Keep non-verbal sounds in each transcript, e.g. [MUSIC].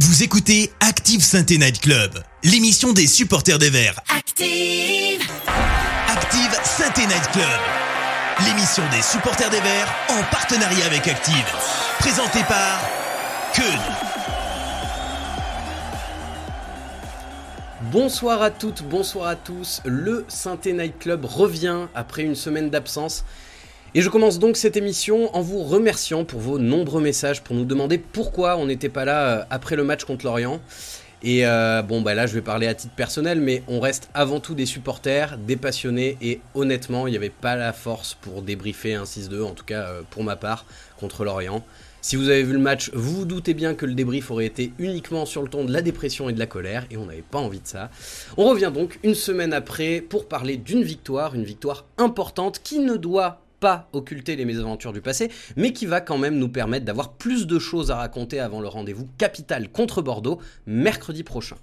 Vous écoutez Active Sainte Night Club, l'émission des supporters des Verts. Active. Active Sainte Night Club, l'émission des supporters des Verts en partenariat avec Active. Présentée par Keun. Bonsoir à toutes, bonsoir à tous. Le Synthé Night Club revient après une semaine d'absence. Et je commence donc cette émission en vous remerciant pour vos nombreux messages, pour nous demander pourquoi on n'était pas là euh, après le match contre l'Orient. Et euh, bon, bah là, je vais parler à titre personnel, mais on reste avant tout des supporters, des passionnés, et honnêtement, il n'y avait pas la force pour débriefer un 6-2, en tout cas euh, pour ma part, contre l'Orient. Si vous avez vu le match, vous vous doutez bien que le débrief aurait été uniquement sur le ton de la dépression et de la colère, et on n'avait pas envie de ça. On revient donc une semaine après pour parler d'une victoire, une victoire importante qui ne doit pas occulter les mésaventures du passé, mais qui va quand même nous permettre d'avoir plus de choses à raconter avant le rendez-vous capital contre Bordeaux, mercredi prochain.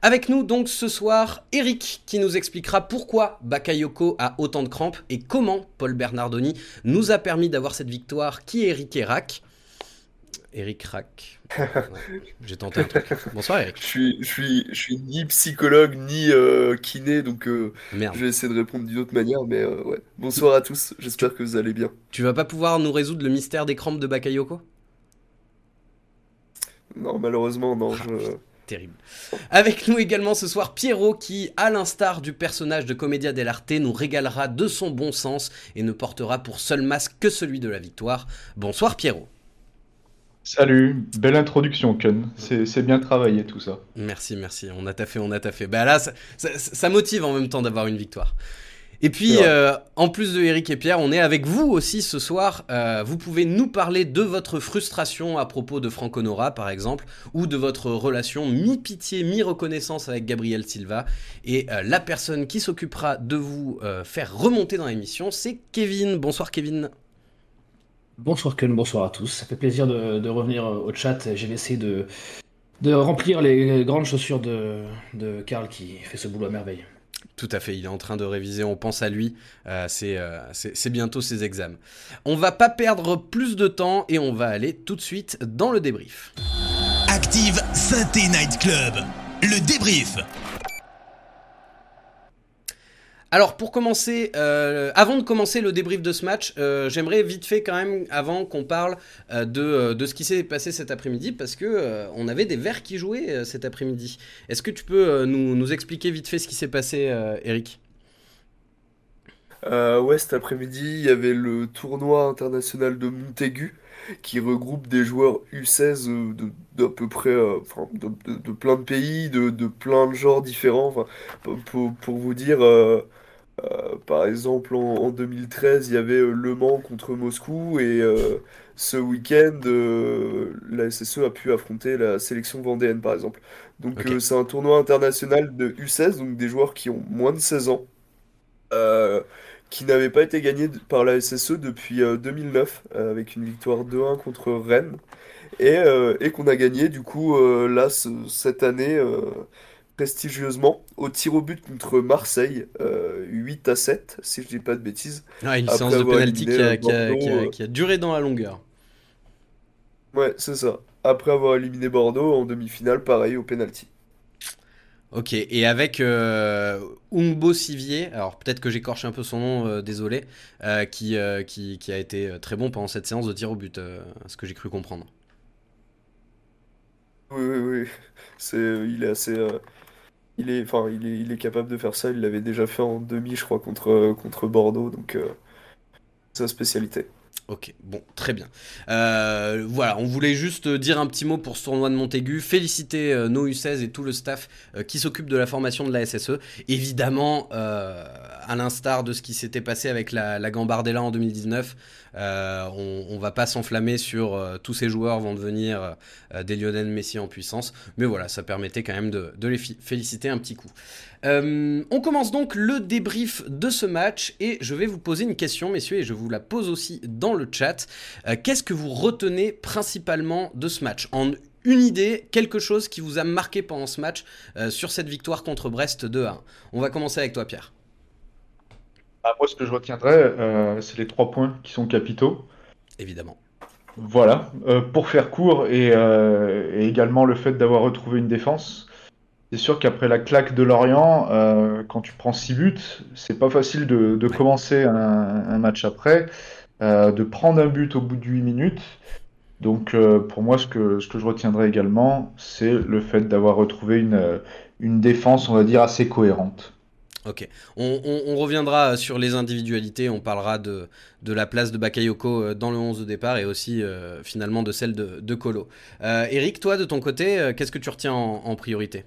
Avec nous donc ce soir, Eric qui nous expliquera pourquoi Bakayoko a autant de crampes et comment Paul Bernardoni nous a permis d'avoir cette victoire qui est Eric Rack. Eric Rack. [LAUGHS] J'ai tenté un truc. Bonsoir Eric. Je suis, je suis, je suis ni psychologue ni euh, kiné, donc euh, Merde. je vais essayer de répondre d'une autre manière. Mais euh, ouais. Bonsoir à tous, j'espère que vous allez bien. Tu vas pas pouvoir nous résoudre le mystère des crampes de Bakayoko? Non, malheureusement, non. Je... Terrible. Avec nous également ce soir Pierrot qui, à l'instar du personnage de Commedia dell'arte, nous régalera de son bon sens et ne portera pour seul masque que celui de la victoire. Bonsoir Pierrot. Salut, belle introduction Ken, c'est bien travaillé tout ça. Merci, merci. On a taffé, on a taffé. Bah là, ça, ça- ça motive en même temps d'avoir une victoire. Et puis, euh, en plus de Eric et Pierre, on est avec vous aussi ce soir. Euh, vous pouvez nous parler de votre frustration à propos de Franck Honora, par exemple, ou de votre relation mi-pitié, mi-reconnaissance avec Gabriel Silva. Et euh, la personne qui s'occupera de vous faire remonter dans l'émission, c'est Kevin. Bonsoir Kevin. Bonsoir Ken, bonsoir à tous. Ça fait plaisir de, de revenir euh, au chat. Je vais essayer de, de remplir les grandes chaussures de, de Karl qui fait ce boulot à merveille. Tout à fait, il est en train de réviser, on pense à lui, Euh, c'est euh, c'est- c'est bientôt ses examens. On va pas perdre plus de temps et on va aller tout de suite dans le débrief. Active Sainte Night Club, le débrief. Alors pour commencer, euh, avant de commencer le débrief de ce match, euh, j'aimerais vite fait quand même, avant qu'on parle euh, de, ce qui s'est passé cet après-midi, parce que euh, on avait des verts qui jouaient cet après-midi. Est-ce que tu peux nous, expliquer vite fait ce qui s'est passé, Eric? Ouais, cet après-midi, il y avait le tournoi international de Montaigu qui regroupe des joueurs U16 euh, de d'à peu près, de, plein de pays, de, plein de genres différents. Pour, vous dire, euh, par exemple, en, en 2013, il y avait euh, Le Mans contre Moscou et euh, ce week-end, euh, la SSE a pu affronter la sélection vendéenne, par exemple. Donc, Ok. euh, c'est un tournoi international de U16, donc des joueurs qui ont moins de 16 ans. Euh, qui n'avait pas été gagné d- par la SSE depuis euh, 2009, euh, avec une victoire 2-1 contre Rennes, et, euh, et qu'on a gagné du coup euh, là ce- cette année euh, prestigieusement au tir au but contre Marseille, euh, 8 à 7, si je dis pas de bêtises. Ah, Une séance de avoir penalty qui a, euh, qui a- Bordeaux, qui a- qui a duré dans la longueur. Ouais, c'est ça. Après avoir éliminé Bordeaux en demi-finale, pareil au penalty. Ok, et avec euh, Umbo Sivier, alors peut-être que j'écorche un peu son nom, euh, désolé, euh, qui, qui, qui a été très bon pendant cette séance de tir au but, ce que j'ai cru comprendre. Oui, oui, oui. [LAUGHS] C'est, il est assez, il est, enfin, il est, capable de faire ça. Il l'avait déjà fait en demi, je crois, contre, contre Bordeaux. Donc, euh, sa spécialité. Ok, bon, très bien. Euh, voilà, on voulait juste dire un petit mot pour ce tournoi de Montaigu, féliciter euh, nos U16 et tout le staff euh, qui s'occupe de la formation de la SSE. Évidemment, à l'instar de ce qui s'était passé avec la Gambardella en 2019, euh, on, on va pas s'enflammer sur euh, tous ces joueurs vont devenir euh, des Lionel Messi en puissance, mais voilà, ça permettait quand même de, les féliciter un petit coup. On commence donc le débrief de ce match et je vais vous poser une question, messieurs, et je vous la pose aussi dans le chat. Qu'est-ce que vous retenez principalement de ce match? En une idée, quelque chose qui vous a marqué pendant ce match sur cette victoire contre Brest 2 à 1. On va commencer avec toi, Pierre. Ah, moi, ce que je retiendrai, euh, c'est les trois points qui sont capitaux. Évidemment. Voilà, euh, pour faire court et, euh, et également le fait d'avoir retrouvé une défense. C'est sûr qu'après la claque de Lorient, euh, quand tu prends 6 buts, c'est pas facile de, commencer un, un match après, de prendre un but au bout de 8 minutes. Donc pour moi, ce que, ce que je retiendrai également, c'est le fait d'avoir retrouvé une, une défense, on va dire, assez cohérente. Ok. On, reviendra sur les individualités, on parlera de, de la place de Bakayoko euh, dans le 11 de départ et aussi euh, finalement de celle de, de Colo. Euh, Eric, toi de ton côté, qu'est-ce que tu retiens en, priorité?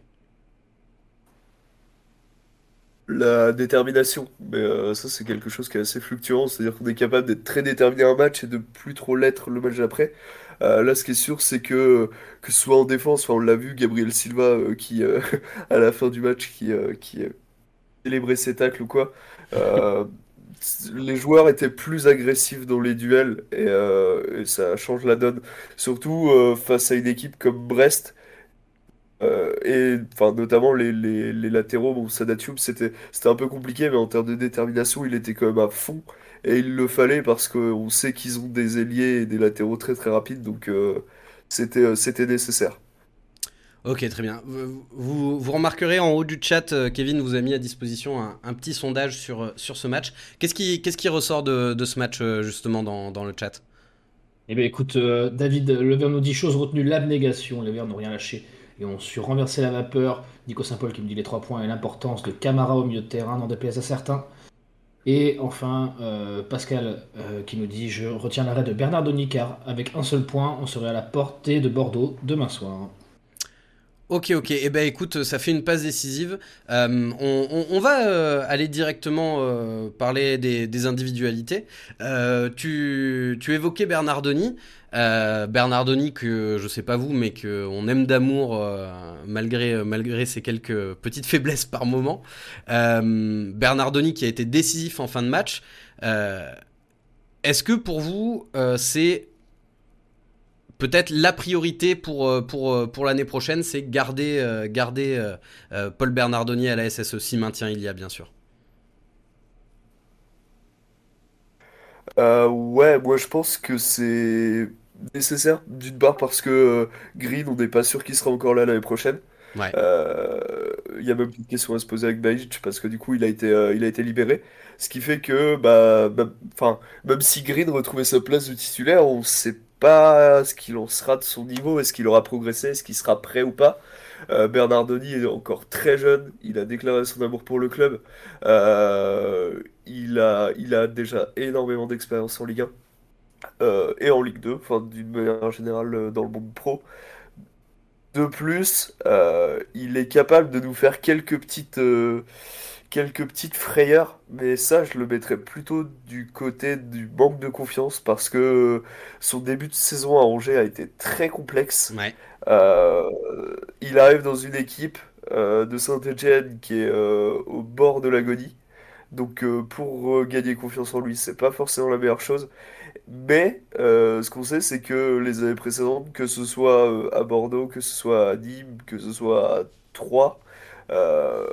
La détermination, mais ça c'est quelque chose qui est assez fluctuant, c'est-à-dire qu'on est capable d'être très déterminé un match et de plus trop l'être le match d'après. Là ce qui est sûr c'est que que soit en défense, enfin, on l'a vu, Gabriel Silva qui [LAUGHS] à la fin du match qui, qui célébrait ses tacles ou quoi, euh, les joueurs étaient plus agressifs dans les duels et, euh, ça change la donne, surtout euh, face à une équipe comme Brest. Et notamment les, les, latéraux, bon Sadatioub c'était un peu compliqué mais en termes de détermination il était quand même à fond et il le fallait parce qu'on sait qu'ils ont des ailiers et des latéraux très très rapides donc c'était nécessaire. Ok, très bien. Vous, remarquerez en haut du chat, euh, Kevin vous a mis à disposition un, petit sondage sur, euh, sur ce match. Qu'est-ce qui, ressort de, ce match euh, justement dans, le chat? Eh bien, écoute, euh, David Lever nous dit chose retenue, l'abnégation. Les Verts n'ont rien lâché et ont su renverser la vapeur. Nico Saint-Paul qui me dit les trois points et l'importance de Camara au milieu de terrain, n'en déplaise à certains. Et enfin, Pascal qui nous dit Je retiens l'arrêt de Bernard Denis car avec un seul point, on serait à la portée de Bordeaux demain soir. Ok, ok. Eh ben, écoute, ça fait une passe décisive. Euh, on, va euh, aller directement euh, parler des, individualités. Euh, tu, tu évoquais Bernardoni. Euh, Bernardoni que je sais pas vous, mais que on aime d'amour euh, malgré malgré ses quelques petites faiblesses par moment. Euh, Bernardoni qui a été décisif en fin de match. Euh, Est-ce que pour vous euh, c'est peut-être la priorité pour, euh, pour, euh, pour l'année prochaine, c'est garder, euh, garder Paul Bernardoni à la SSE, si maintien il y a, bien sûr. Euh, ouais, moi je pense que c'est nécessaire d'une part parce que euh, Green on n'est pas sûr qu'il sera encore là l'année prochaine. Ouais. Euh, Il y a même une question à se poser avec Bajic parce que du coup il a été, il a été libéré. Ce qui fait que, bah, même, enfin, même si Green retrouvait sa place de titulaire, on sait pas ce qu'il en sera de son niveau, est-ce qu'il aura progressé, est-ce qu'il sera prêt ou pas. Euh, Bernardoni est encore très jeune, il a déclaré son amour pour le club. Euh, il a, déjà énormément d'expérience en Ligue 1 euh, et en Ligue 2, enfin d'une manière générale euh, dans le monde pro. De plus, il est capable de nous faire quelques petites, quelques petites frayeurs, mais ça, je le mettrais plutôt du côté du manque de confiance parce que son début de saison à Angers a été très complexe. Ouais. Euh, il arrive dans une équipe euh, de Saint-Étienne qui est euh, au bord de l'agonie. Donc euh, pour euh, gagner confiance en lui, c'est pas forcément la meilleure chose. Mais euh, ce qu'on sait, c'est que les années précédentes, que ce soit euh, à Bordeaux, que ce soit à Nîmes, que ce soit à Troyes, euh,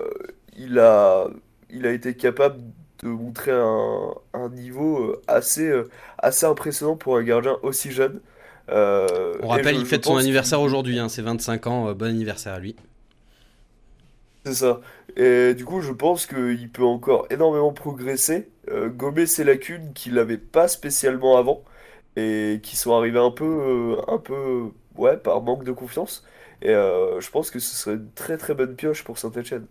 il a, il a été capable de montrer un, un niveau euh, assez, euh, assez impressionnant pour un gardien aussi jeune. Euh, On rappelle, je- il fête son anniversaire aujourd'hui, hein, c'est 25 ans, euh, bon anniversaire à lui. C'est ça. Et du coup, je pense qu'il peut encore énormément progresser, euh, gommer ses lacunes qu'il n'avait pas spécialement avant et qui sont arrivées un peu, un peu, ouais, par manque de confiance. Et je pense que ce serait une très très bonne pioche pour Saint-Étienne.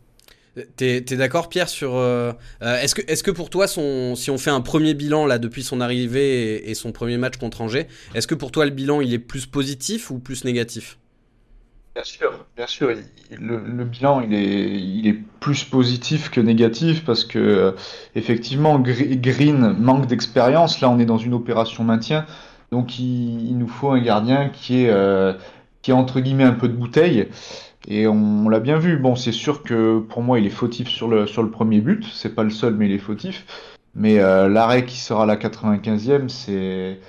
T'es, d'accord, Pierre, sur. euh, euh, est-ce, que, est-ce que pour toi, si on fait un premier bilan là depuis son arrivée et, son premier match contre Angers, est-ce que pour toi le bilan il est plus positif ou plus négatif? Bien sûr, bien sûr. Le, bilan, il est, il est plus positif que négatif parce que, euh, effectivement, Gre- Green manque d'expérience. Là, on est dans une opération maintien. Donc, il, nous faut un gardien qui est, qui est entre guillemets un peu de bouteille. Et on, l'a bien vu. Bon, c'est sûr que pour moi, il est fautif sur le, sur le premier but. C'est pas le seul, mais il est fautif. Mais euh, l'arrêt qui sera la 95e, c'est.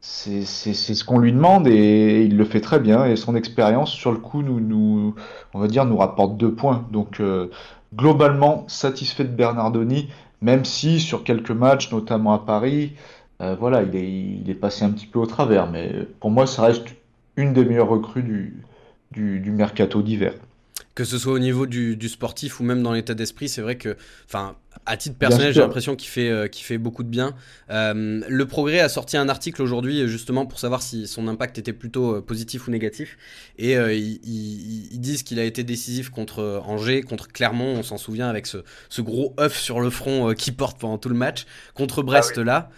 C'est ce qu'on lui demande et il le fait très bien. Et son expérience, sur le coup, nous, nous, on va dire, nous rapporte deux points. Donc, euh, globalement, satisfait de Bernardoni, même si sur quelques matchs, notamment à Paris, voilà, il est, il est passé un petit peu au travers, mais pour moi, ça reste une des meilleures recrues du, du, du mercato d'hiver que ce soit au niveau du, sportif ou même dans l'état d'esprit, c'est vrai que, enfin, à titre personnel, j'ai l'impression qu'il fait, euh, fait beaucoup de bien. Euh, le Progrès a sorti un article aujourd'hui justement pour savoir si son impact était plutôt euh, positif ou négatif. Et ils, disent qu'il a été décisif contre Angers, contre Clermont, on s'en souvient avec ce, gros œuf sur le front qui porte pendant tout le match, contre Brest ah là.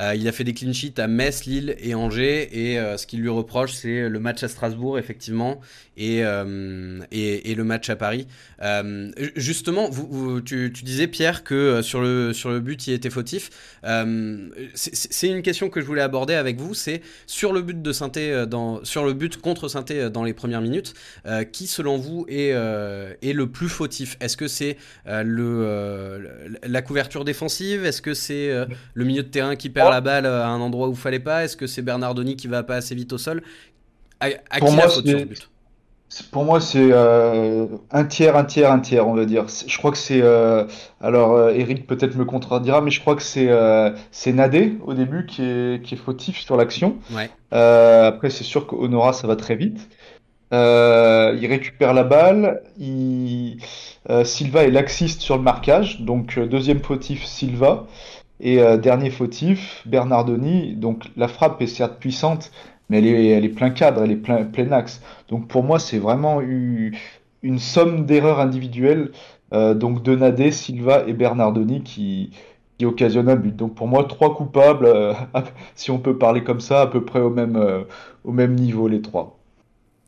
Euh, il a fait des clean sheets à Metz, Lille et Angers. Et euh, ce qu'il lui reproche, c'est le match à Strasbourg, effectivement, et, euh, et, le match à Paris. justement, vous, tu, disais, Pierre, que sur, le, sur le but, il était fautif. c'est une question que je voulais aborder avec vous. C'est sur le but de Sainté, dans, sur le but contre Sainté dans les premières minutes, qui, selon vous, est, est le plus fautif? Est-ce que c'est le, la couverture défensive? Est-ce que c'est le milieu de terrain qui perd la balle à un endroit où il fallait pas Est-ce que c'est Bernardoni qui va pas assez vite au sol à, pour, moi, pour moi, c'est euh, un tiers, un tiers, un tiers, on va dire. Je crois que c'est. Euh, alors, euh, Eric peut-être me contredira, mais je crois que c'est c'est Nadé au début qui est, qui est fautif sur l'action. après, c'est sûr qu'Honora, ça va très vite. il récupère la balle. Il, Silva est laxiste sur le marquage. Donc, deuxième fautif, Silva. Et euh, dernier fautif, Bernardoni. Donc la frappe est certes puissante, mais elle est, plein cadre, elle est plein, axe. Donc pour moi, c'est vraiment une somme d'erreurs individuelles. Euh, donc Donadé, Silva et Bernardoni qui, occasionnent un but. Donc pour moi, trois coupables, euh, [LAUGHS] si on peut parler comme ça, à peu près au même, au même niveau, les trois.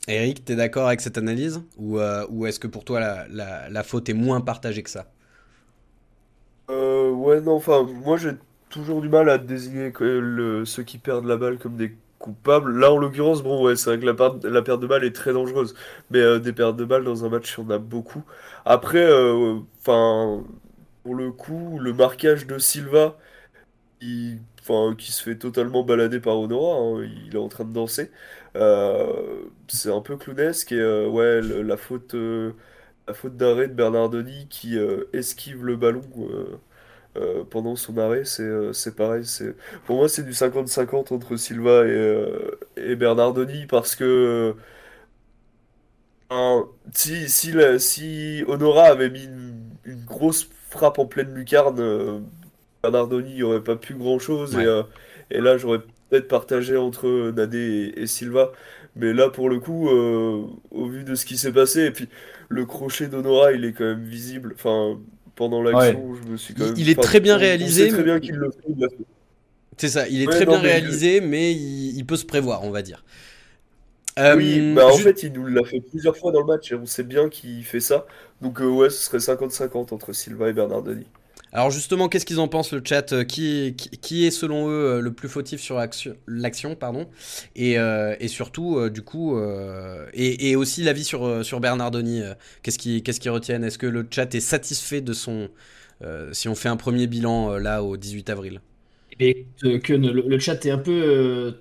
Eric, tu es d'accord avec cette analyse? Ou, est-ce que pour toi, la faute est moins partagée que ça? Euh, ouais, non, enfin, moi j'ai toujours du mal à désigner ceux qui perdent la balle comme des coupables. Là, en l'occurrence, bon, ouais, c'est vrai que la, perte, de balle est très dangereuse. Mais euh, des pertes de balle dans un match, il y en a beaucoup. Après, euh, enfin, pour le coup, le marquage de Silva, qui, se fait totalement balader par Honora, hein, il est en train de danser. c'est un peu clownesque et ouais, la faute la faute d'arrêt de Bernardoni qui euh, esquive le ballon euh, euh, pendant son arrêt, c'est pareil. Pour moi, c'est du 50-50 entre Silva et, Bernardoni parce que si, si, si Honora avait mis une, grosse frappe en pleine lucarne, Bernardoni n'aurait pas pu grand-chose. Et, là, j'aurais peut-être partagé entre Nadé et, Silva. Mais là, pour le coup, au vu de ce qui s'est passé, et puis le crochet d'Honora, il est quand même visible. Enfin, pendant l'action, je me suis quand même. Il est très bien réalisé. très bien qu'il le fait. C'est ça, il est très bien réalisé, mais il, peut se prévoir, on va dire. oui, euh, bah en fait, il nous l'a fait plusieurs fois dans le match et on sait bien qu'il fait ça. Donc, euh, ouais, ce serait 50-50 entre Silva et Bernardoni. Alors justement, qu'est-ce qu'ils en pensent le chat euh, qui, qui, est selon eux euh, le plus fautif sur l'action pardon et, euh, et, surtout du coup et, aussi l'avis sur, sur Bernardoni qu'est-ce qu'ils retiennent? Est-ce que le chat est satisfait de son si on fait un premier bilan là au 18 avril? Que le, chat est un peu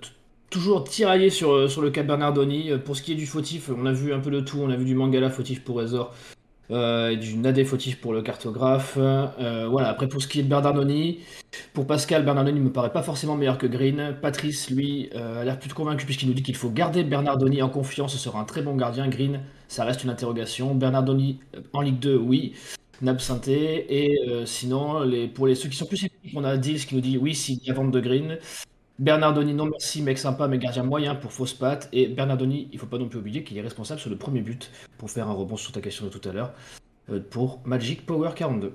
toujours tiraillé sur, sur le cas Bernardoni. Pour ce qui est du fautif, on a vu un peu de tout. On a vu du Mangala fautif pour Ezor, euh, du Nadé fautif pour le cartographe. Euh, voilà, après pour ce qui est de Bernardoni, pour Pascal, Bernardoni ne me paraît pas forcément meilleur que Green. Patrice, lui, euh, a l'air plus convaincu puisqu'il nous dit qu'il faut garder Bernardoni en confiance, ce sera un très bon gardien. Green, ça reste une interrogation. Bernardoni en Ligue 2, oui. Nabsinté. Et sinon, pour les, ceux qui sont plus sceptiques, on a Dils qui nous dit oui, s'il y a vente de Green. Bernardoni, non merci, mec sympa, mais gardien moyen pour fausse patte. Et Bernardoni, il faut pas non plus oublier qu'il est responsable sur le premier but, pour faire un rebond sur ta question de tout à l'heure, euh, pour Magic Power 42.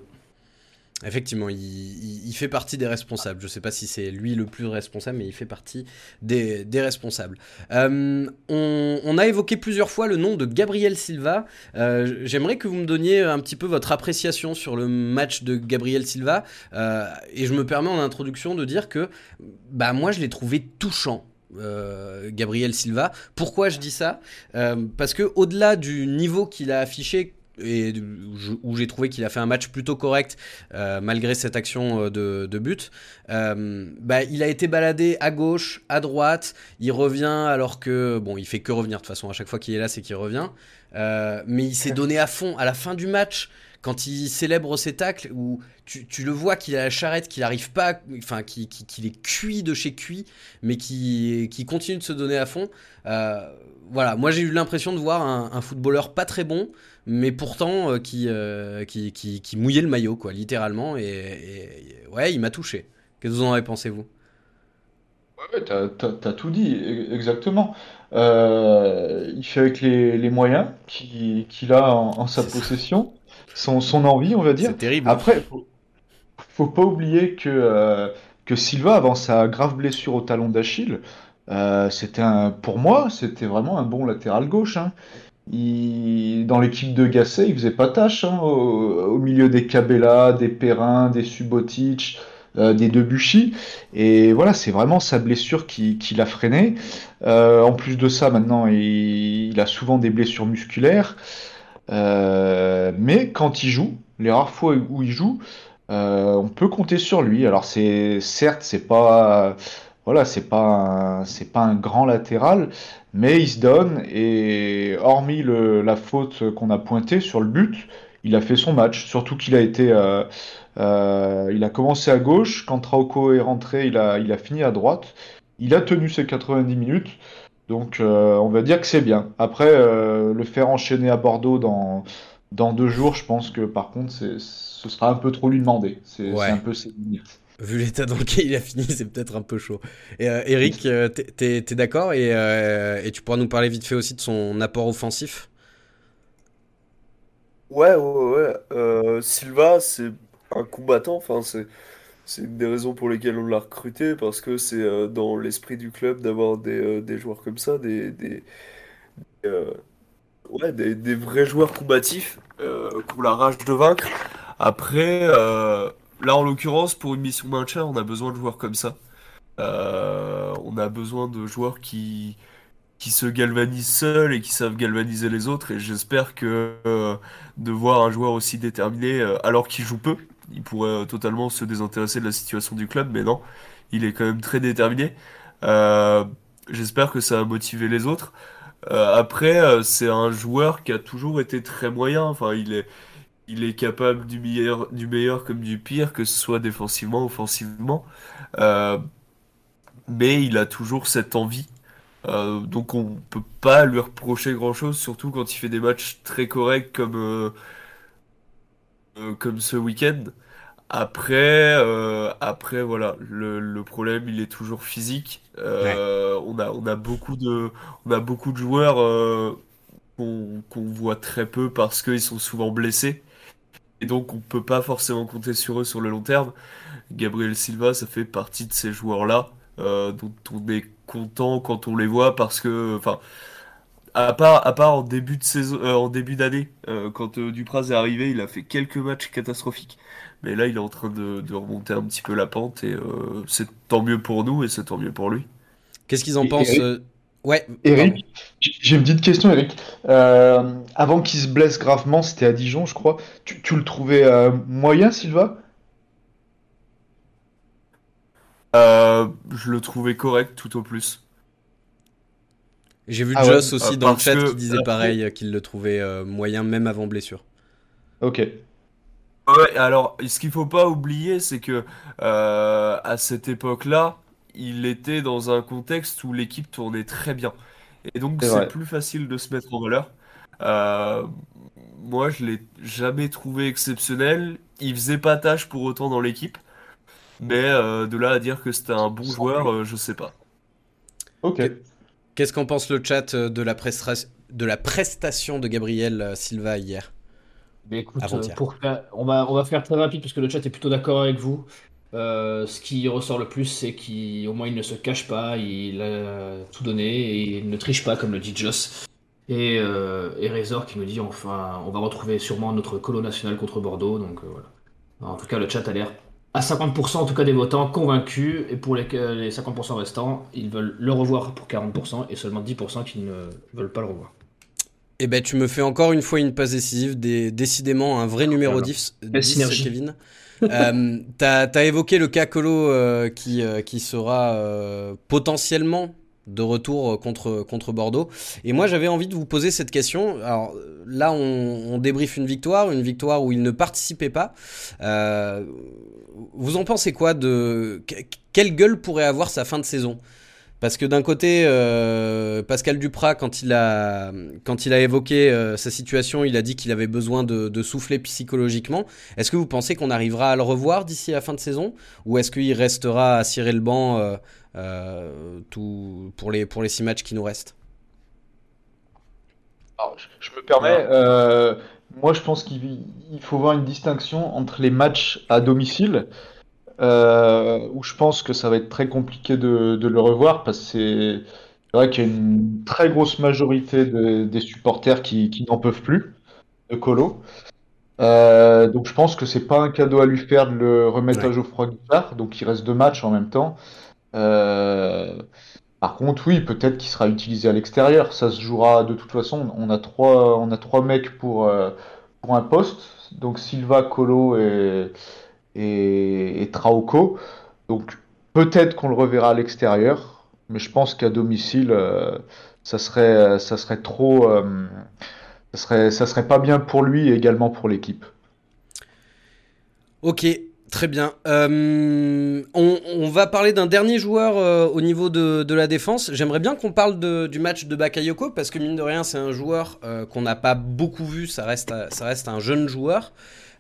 Effectivement, il, fait partie des responsables. Je ne sais pas si c'est lui le plus responsable, mais il fait partie des, responsables. Euh, on, a évoqué plusieurs fois le nom de Gabriel Silva. Euh, j'aimerais que vous me donniez un petit peu votre appréciation sur le match de Gabriel Silva. Euh, et je me permets en introduction de dire que bah, moi, je l'ai trouvé touchant. Gabriel Silva. Pourquoi je dis ça? Parce que au-delà du niveau qu'il a affiché et où j'ai trouvé qu'il a fait un match plutôt correct euh, malgré cette action euh, de, but. Euh, bah, il a été baladé à gauche, à droite, il revient alors que bon, il fait que revenir de toute façon à chaque fois qu'il est là, c'est qu'il revient. mais il s'est donné à fond à la fin du match quand il célèbre ses tacles, où tu, tu le vois qu'il a la charrette, qu'il arrive pas, enfin, qu'il est cuit de chez cuit, mais qui, continue de se donner à fond. Voilà, moi j'ai eu l'impression de voir un, un footballeur pas très bon, mais pourtant euh, qui, euh, qui, qui, qui mouillait le maillot, quoi, littéralement. Et, ouais, il m'a touché. Qu'est-ce que vous en avez pensé, vous? Ouais, t'as, t'as- tout dit, e- exactement. Euh, il fait avec les, les moyens qu'il, qu'il a en, en sa possession, son, son envie, on va dire. C'est terrible. Après, faut, faut pas oublier que, que Silva, avant sa grave blessure au talon d'Achille, c'était un, pour moi, c'était vraiment un bon latéral gauche. hein. Dans l'équipe de Gasset, il faisait pas tâche hein, au, milieu des Cabella, des Perrin, des Subotic, euh, des Debuchy. Et voilà, c'est vraiment sa blessure qui, l'a freiné. Euh, en plus de ça, maintenant, il, a souvent des blessures musculaires. Euh, mais quand il joue, les rares fois où il joue, on peut compter sur lui. Alors c'est certes, c'est pas voilà, c'est pas un, c'est pas un grand latéral, mais il se donne et hormis le, la faute qu'on a pointée sur le but, il a fait son match. Surtout qu'il a été, euh, euh, il a commencé à gauche quand Trauco est rentré, il a, il a fini à droite. Il a tenu ses 90 minutes. Donc euh, on va dire que c'est bien. Après, le faire enchaîner à Bordeaux dans, dans deux jours, je pense que par contre, ce sera un peu trop lui demander. C'est Ouais. c'est un peu ses limites. Vu l'état dans lequel il a fini, [LAUGHS] c'est peut-être un peu chaud. Euh, Eric, euh, t'es- t'es d'accord et, euh, et tu pourras nous parler vite fait aussi de son apport offensif? Ouais, ouais, ouais. Silva, c'est un combattant. Enfin, c'est une des raisons pour lesquelles on l'a recruté parce que c'est dans l'esprit du club d'avoir des, joueurs comme ça, des, ouais, des, vrais joueurs combatifs euh, qui ont la rage de vaincre. Après, là en l'occurrence, pour une mission maintien, on a besoin de joueurs comme ça. Euh, on a besoin de joueurs qui, se galvanisent seuls et qui savent galvaniser les autres. Et j'espère que euh, de voir un joueur aussi déterminé, euh, alors qu'il joue peu, il pourrait totalement se désintéresser de la situation du club, mais non, il est quand même très déterminé. J'espère que ça va motiver les autres. Après, c'est un joueur qui a toujours été très moyen. Enfin, il est, il est capable du meilleur, du meilleur comme du pire, que ce soit défensivement, offensivement. Euh, mais il a toujours cette envie. Euh, donc on peut pas lui reprocher grand-chose, surtout quand il fait des matchs très corrects comme, euh, comme ce week-end. Après, après voilà, le, le problème il est toujours physique. On a, on a beaucoup de, on a beaucoup de joueurs qu'on qu'on voit très peu parce qu'ils sont souvent blessés. Et donc on peut pas forcément compter sur eux sur le long terme. Gabriel Silva, ça fait partie de ces joueurs-là euh, dont on est content quand on les voit parce que, enfin, à part, à part en début de saison, euh, en début d'année, euh, quand euh, Dupraz est arrivé, il a fait quelques matchs catastrophiques. Mais là, il est en train de, de remonter un petit peu la pente et euh, c'est tant mieux pour nous et c'est tant mieux pour lui. Qu'est-ce qu'ils en Et pensent euh, Ouais. Eric, j'ai une petite question, Eric. Euh, avant qu'il se blesse gravement, c'était à Dijon, je crois. Tu, tu le trouvais euh, moyen, Silva? Euh, je le trouvais correct tout au plus. J'ai vu Ah ouais, Joss aussi euh, dans le chat que- qui disait pareil, qu'il le trouvait euh, moyen même avant blessure. Ok. Ouais, alors ce qu'il faut pas oublier, c'est que euh, à cette époque-là, il était dans un contexte où l'équipe tournait très bien. Et donc C'est plus facile de se mettre en valeur. Euh, moi, je l'ai jamais trouvé exceptionnel. Il faisait pas tâche pour autant dans l'équipe. Mais euh, de là à dire que c'était un bon joueur, euh, je sais pas. Ok. Qu'est-ce qu'en pense le chat euh, de la, de la prestation de Gabriel Silva hier? Mais écoute, Avant-hier. pour faire- on va, on va faire très rapide parce que le chat est plutôt d'accord avec vous. Euh, ce qui ressort le plus, c'est qu'au moins il ne se cache pas, il a tout donné et il ne triche pas, comme le dit Joss. Et, euh, Razor qui nous dit enfin, on va retrouver sûrement notre colo national contre Bordeaux. Donc euh, voilà. En tout cas, le chat a l'air à 50% en tout cas des votants convaincus. Et pour les, les 50% restants, ils veulent le revoir pour 40% et seulement 10% qui ne veulent pas le revoir. Eh ben, tu me fais encore une fois une passe décisive, des- décidément un vrai numéro Voilà. 10, Quelle 10, synergie. Kevin. euh, [LAUGHS] T'as as évoqué le cas Colo euh, qui, euh, qui sera euh, potentiellement de retour contre, contre Bordeaux. Et moi, j'avais envie de vous poser cette question. Alors là, on, on débriefe une victoire, une victoire où il ne participait pas. Euh, vous en pensez quoi de quelle gueule pourrait avoir sa fin de saison? Parce que d'un côté, euh, Pascal Duprat, quand il a, quand il a évoqué euh, sa situation, il a dit qu'il avait besoin de, de souffler psychologiquement. Est-ce que vous pensez qu'on arrivera à le revoir d'ici la fin de saison? Ou est-ce qu'il restera à cirer le banc euh, tout, pour, les, pour les six matchs qui nous restent? Alors, je, je me permets, moi je pense qu'il il faut voir une distinction entre les matchs à domicile euh, où je pense que ça va être très compliqué de, de le revoir parce que c'est vrai qu'il y a une très grosse majorité de- des supporters qui, qui n'en peuvent plus de Colo. Euh, donc je pense que c'est pas un cadeau à lui faire de le remettre Ouais. à Geoffroy Guichard, donc il reste deux matchs en même temps. Euh, par contre, oui, peut-être qu'il sera utilisé à l'extérieur. Ça se jouera de toute façon. On a trois, on a trois mecs pour, euh, pour un poste. Donc Silva, Colo et, et, et Trauco. Donc peut-être qu'on le reverra à l'extérieur, mais je pense qu'à domicile, euh, ça serait, ça serait trop, euh, ça serait, ça serait pas bien pour lui et également pour l'équipe. Ok, très bien. Euh, on, va parler d'un dernier joueur au niveau de, la défense. J'aimerais bien qu'on parle du match de Bakayoko parce que mine de rien, c'est un joueur qu'on n'a pas beaucoup vu. Ça reste, ça reste un jeune joueur.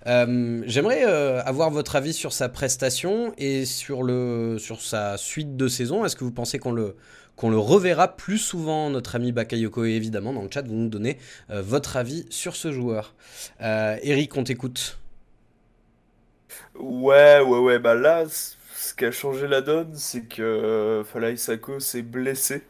Euh, J'aimerais euh, avoir votre avis sur sa prestation et sur, le, sur sa suite de saison. Est-ce que vous pensez qu'on le, qu'on le reverra plus souvent, notre ami Bakayoko Et évidemment, dans le chat, vous nous donnez euh, votre avis sur ce joueur. Eric, on t'écoute. Ouais, ouais, ouais, bah là, ce qui a changé la donne, c'est que euh, Falaï Sako s'est blessé.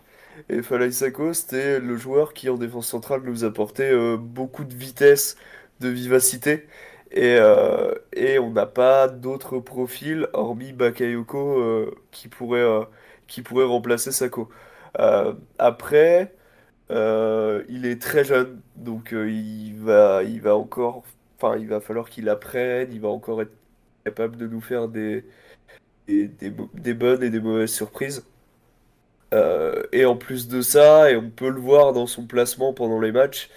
Et Falaï Sako, c'était le joueur qui, en défense centrale, nous apportait beaucoup de vitesse, de vivacité. Et, euh, et on n'a pas d'autres profils, hormis Bakayoko, euh, qui pourrait, euh, qui pourrait remplacer Sako. Après, il est très jeune, donc il va, il va encore, enfin, il va falloir qu'il apprenne, il va encore être capable de nous faire des, des, bonnes et des mauvaises surprises. Et en plus de ça, et on peut le voir dans son placement pendant les matchs,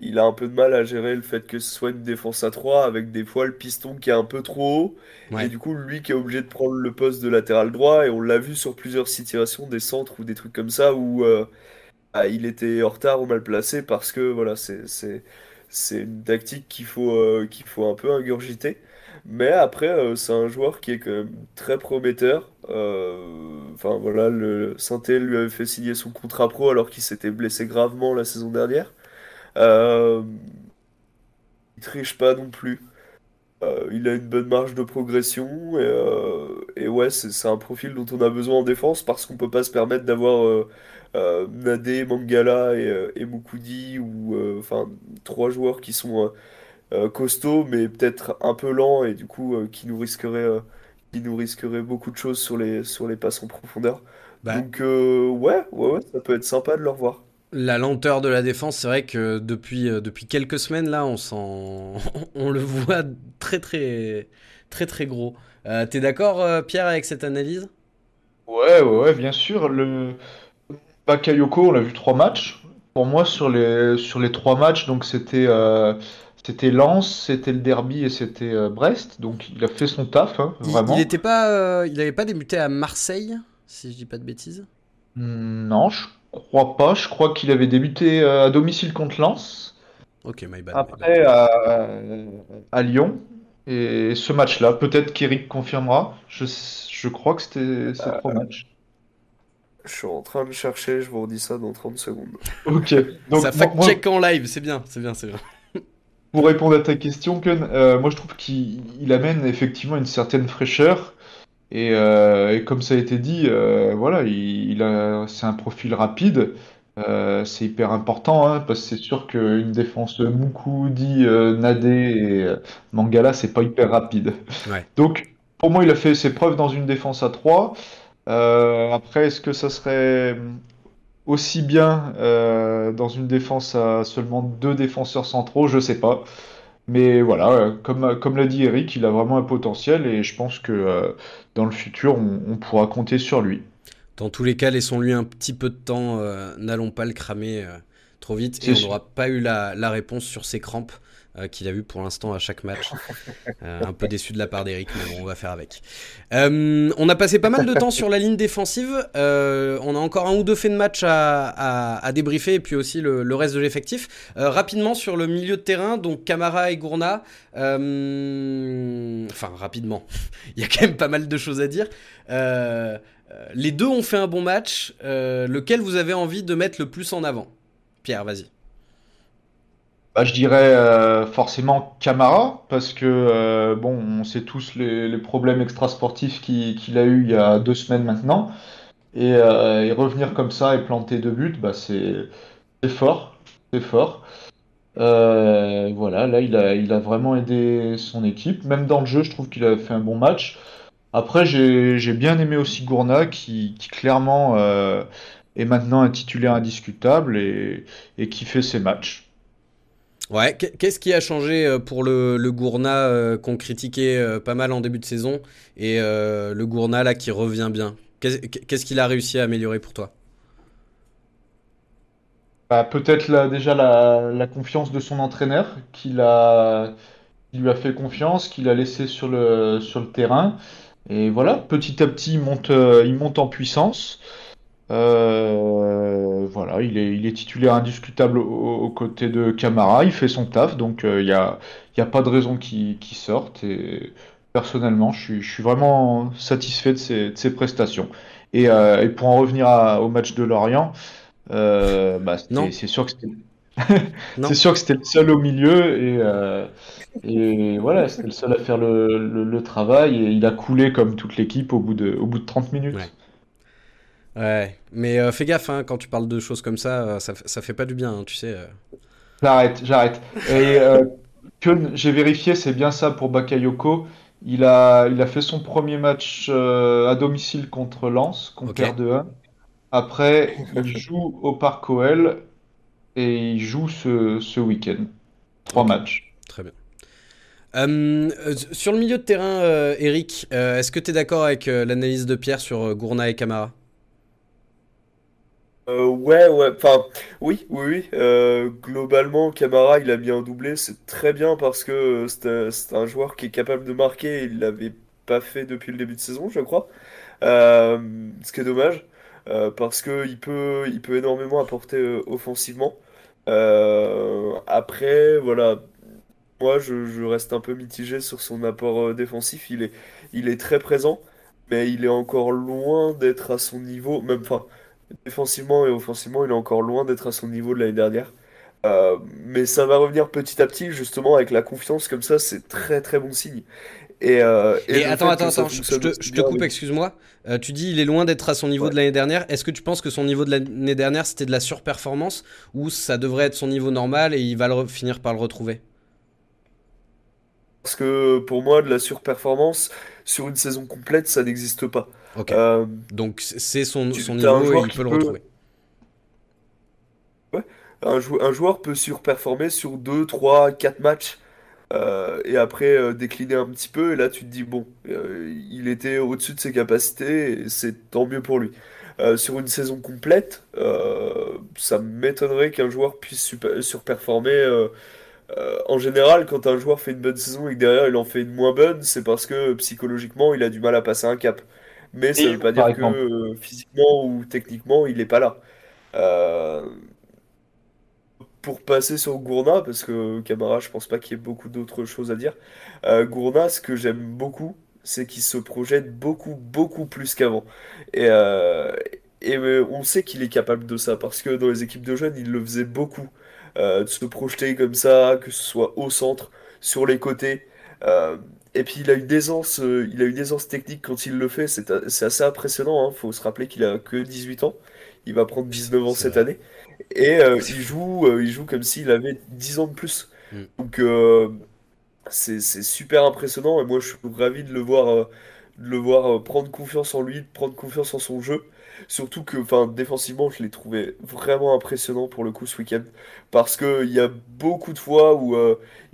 il a un peu de mal à gérer le fait que ce soit une défense à 3 avec des fois le piston qui est un peu trop haut et du coup lui qui est obligé de prendre le poste de latéral droit et on l'a vu sur plusieurs situations des centres ou des trucs comme ça où euh, ah, il était en retard ou mal placé parce que voilà c'est une tactique qu'il faut euh, qu'il faut un peu ingurgiter. Mais après, euh, c'est un joueur qui est quand même très prometteur. Enfin voilà, le Saint-Étienne lui avait fait signer son contrat pro alors qu'il s'était blessé gravement la saison dernière. Euh, il triche pas non plus. Euh, il a une bonne marge de progression et, euh, et ouais, c'est un profil dont on a besoin en défense parce qu'on peut pas se permettre d'avoir Nadé, Mangala et, et Moukoudi ou enfin trois joueurs qui sont costauds mais peut-être un peu lents et du coup qui nous risqueraient qui nous beaucoup de choses sur les sur les passes en profondeur. Bah, Donc euh, ouais, ouais, ouais, ça peut être sympa de le revoir. La lenteur de la défense, c'est vrai que depuis, euh, depuis quelques semaines là, on s'en, [LAUGHS] on le voit très très très très gros. Euh, T'es d'accord, euh, Pierre, avec cette analyse? Ouais, ouais, ouais, bien sûr. Le Bakayoko, on l'a vu trois matchs. Pour moi, sur les, sur les trois matchs, donc c'était euh, c'était Lens, c'était le derby et c'était euh, Brest. Donc il a fait son taf, hein, Il, il vraiment. était pas, il avait pas débuté à Marseille, si je dis pas de bêtises? Hmm, Non, je crois pas. Je crois qu'il avait débuté euh, à domicile contre Lens, Ok, my bad, my bad. après à, à Lyon. Et ce match-là, peut-être qu'Eric confirmera. Je, je crois que c'était ces trois matchs. Je suis en train de chercher, je vous redis ça dans 30 secondes. Ok. Donc Ça fact-check en live, c'est bien, c'est bien, c'est bien. Pour répondre à ta question, Ken, euh, moi je trouve qu'il il amène effectivement une certaine fraîcheur. Et, euh, et comme ça a été dit, euh, voilà, il, il a, c'est un profil rapide. Euh, c'est hyper important, hein, parce que c'est sûr qu'une défense Moukoudi, euh, Nadé et euh, Mangala, c'est pas hyper rapide. Ouais. Donc, pour moi, il a fait ses preuves dans une défense à 3. Euh, après, est-ce que ça serait aussi bien dans une défense à seulement deux défenseurs centraux, je sais pas. Mais voilà, euh, comme, comme l'a dit Eric, il a vraiment un potentiel et je pense que euh, dans le futur, on, on pourra compter sur lui. Dans tous les cas, laissons-lui un petit peu de temps. N'allons pas le cramer trop vite. Et on n'aura pas eu la, la, réponse sur ses crampes. Euh, qu'il a vu pour l'instant à chaque match. [LAUGHS] Euh, un peu déçu de la part d'Eric, mais bon, on va faire avec. Euh, on a passé pas mal de temps sur la ligne défensive. on a encore un ou deux faits de match à, à, débriefer et puis aussi le, reste de l'effectif. rapidement sur le milieu de terrain, donc Camara et Gourna. enfin, rapidement. [LAUGHS] Il y a quand même pas mal de choses à dire. les deux ont fait un bon match. lequel vous avez envie de mettre le plus en avant? Pierre, vas-y. Bah, je dirais euh, forcément Camara, parce que euh, bon, on sait tous les, problèmes extrasportifs qu'il a eu il y a deux semaines maintenant. Et, euh, revenir comme ça et planter deux buts, bah, c'est fort. C'est fort. voilà, là, il a, il a vraiment aidé son équipe. Même dans le jeu, je trouve qu'il a fait un bon match. Après, j'ai bien aimé aussi Gourna, qui, clairement est maintenant un titulaire indiscutable et, et qui fait ses matchs. Ouais, qu'est-ce qui a changé euh, pour le, Gourna euh, qu'on critiquait euh, pas mal en début de saison et le Gourna là qui revient bien? Qu'est-ce qu'il a réussi à améliorer pour toi? Bah, Peut-être déjà la, confiance de son entraîneur qui, lui a fait confiance, qu'il a laissé sur le, terrain. Et voilà, petit à petit, il monte en puissance. Euh, voilà, il est, il est titulaire indiscutable aux, côtés de Camara, il fait son taf, donc euh, il n'y a, y a pas de raison qu'il sorte. Et personnellement, je suis, je suis vraiment satisfait de ses, de ses prestations. Et, euh, et, pour en revenir au match de Lorient, bah, c'est sûr que c'était. [LAUGHS] c'est sûr que c'était le seul au milieu et, et voilà, c'était le seul à faire le, le, travail et il a coulé comme toute l'équipe au, bout de, au bout de 30 minutes. Ouais, mais euh, fais gaffe hein, quand tu parles de choses comme ça, euh, ça, ça fait pas du bien, hein, tu sais. Euh. J'arrête, j'arrête. Et j'ai vérifié, c'est bien ça pour Bakayoko. Il a, il a fait son premier match à domicile contre Lens, contre okay. 2-1. Après, il joue au Parc OL et il joue ce, ce week-end. Trois matchs. Très bien. sur le milieu de terrain, Eric, est-ce que tu es d'accord avec l'analyse de Pierre sur Gourna et Camara euh, ouais, ouais, enfin, oui, oui, oui. Euh, globalement, Camara, il a un doublé, c'est très bien parce que c'est un joueur qui est capable de marquer, il l'avait pas fait depuis le début de saison, je crois. Euh, ce qui est dommage, parce que il peut, il peut énormément apporter offensivement. après, voilà, moi, je, reste un peu mitigé sur son apport défensif. Il est, il est très présent, mais il est encore loin d'être à son niveau, même, enfin défensivement et offensivement, il est encore loin d'être à son niveau de l'année dernière. Euh, mais ça va revenir petit à petit, justement, avec la confiance comme ça, c'est très très bon signe. Et, euh, attends, attends, attends, je, te, coupe, excuse-moi. Euh, tu dis il est loin d'être à son niveau de l'année dernière. Est-ce que tu penses que son niveau de l'année dernière c'était de la surperformance ou ça devrait être son niveau normal et il va le finir par le retrouver? Parce que pour moi, de la surperformance sur une saison complète, ça n'existe pas. Euh, Donc c'est son, son niveau et il peut le retrouver. Ouais. Un, un, joueur peut surperformer sur 2, 3, 4 matchs euh, et après euh, décliner un petit peu. Et là, tu te dis, bon, il était au-dessus de ses capacités et c'est tant mieux pour lui. sur une saison complète, ça m'étonnerait qu'un joueur puisse surperformer. en général, quand un joueur fait une bonne saison et que derrière il en fait une moins bonne, c'est parce que psychologiquement il a du mal à passer un cap mais ça ne veut pas dire que euh, physiquement ou techniquement, il n'est pas là. Euh, pour passer sur Gourna, parce que Camara, je pense pas qu'il y ait beaucoup d'autres choses à dire. Euh, Gourna, ce que j'aime beaucoup, c'est qu'il se projette beaucoup, beaucoup plus qu'avant. Et, et on sait qu'il est capable de ça, parce que dans les équipes de jeunes, il le faisait beaucoup. de se projeter comme ça, que ce soit au centre, sur les côtés. Et puis il a une aisance, euh, il a une aisance technique quand il le fait, c'est assez impressionnant. Il hein. faut se rappeler qu'il a que 18 ans, il va prendre 19 ans cette année, et euh, il joue, euh, il joue comme s'il avait 10 ans de plus. Mm. Donc c'est super impressionnant, et moi je suis ravi de le voir, de le voir prendre confiance en lui, de prendre confiance en son jeu. Surtout que, enfin, défensivement, je l'ai trouvé vraiment impressionnant pour le coup ce week-end, parce qu'il y a beaucoup de fois où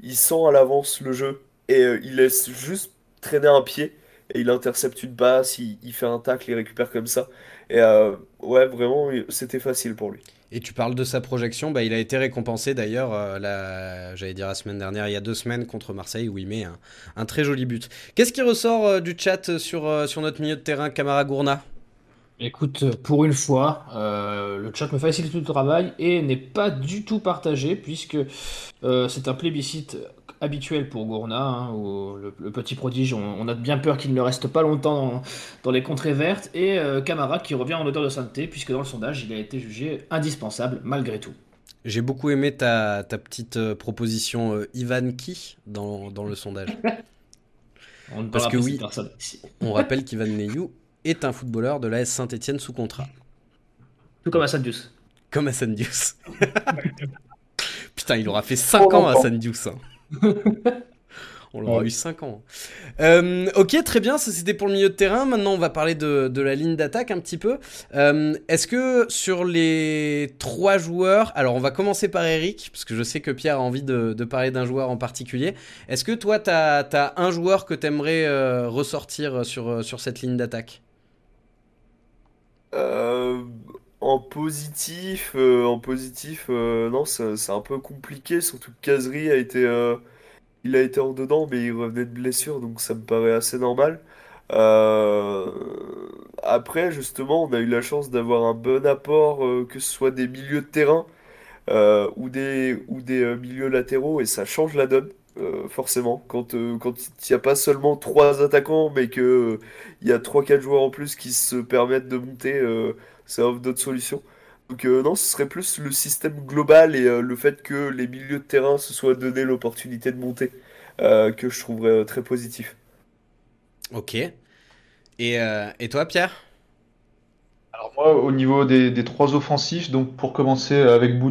il sent à l'avance le jeu et euh, il laisse juste traîner un pied et il intercepte une basse, il, fait un tacle, il récupère comme ça. Et euh, ouais, vraiment, c'était facile pour lui. Et tu parles de sa projection, bah, il a été récompensé d'ailleurs, euh, j'allais dire la semaine dernière, il y a deux semaines contre Marseille, où il met un, très joli but. Qu'est-ce qui ressort euh, du chat sur, euh, sur notre milieu de terrain, Camara Gourna? Écoute, pour une fois, le chat me facilite tout le travail et n'est pas du tout partagé, puisque c'est un plébiscite habituel pour Gourna, hein, le, petit prodige, on, a bien peur qu'il ne reste pas longtemps dans, les contrées vertes, et euh, Camara qui revient en odeur de sainteté, puisque dans le sondage, il a été jugé indispensable malgré tout. J'ai beaucoup aimé ta, petite euh, proposition euh, Ivan Ki dans, le sondage. [LAUGHS] on Parce que oui, on rappelle qu'Ivan Neyou est un footballeur de l'AS Saint-Etienne sous contrat. Tout comme Hassan Dius. Comme Hassan Dius. [LAUGHS] Putain, il aura fait 5 ans à Dius. Hein. [LAUGHS] On l'aura eu 5 ans. Euh, ok, très bien, ça c'était pour le milieu de terrain. Maintenant, on va parler de, la ligne d'attaque un petit peu. Euh, est-ce que sur les trois joueurs, alors on va commencer par Eric, parce que je sais que Pierre a envie de, parler d'un joueur en particulier. Est-ce que toi, tu as, un joueur que tu aimerais euh, ressortir sur, sur cette ligne d'attaque? En positif, en positif, non, c'est un peu compliqué. Surtout que Kazri a été, il a été en dedans, mais il revenait de blessure, donc ça me paraît assez normal. Euh, après, justement, on a eu la chance d'avoir un bon apport, euh, que ce soit des milieux de terrain euh, ou des, ou des milieux latéraux, et ça change la donne, forcément. Quand quand il n'y a pas seulement trois attaquants, mais qu'il il y a trois quatre joueurs en plus qui se permettent de monter, ça offre d'autres solutions. Donc euh, non, ce serait plus le système global et euh, le fait que les milieux de terrain se soient donné l'opportunité de monter euh, que je trouverais très positif. Ok. Et, et toi, Pierre? Alors moi, au niveau des, trois offensifs, donc pour commencer avec bout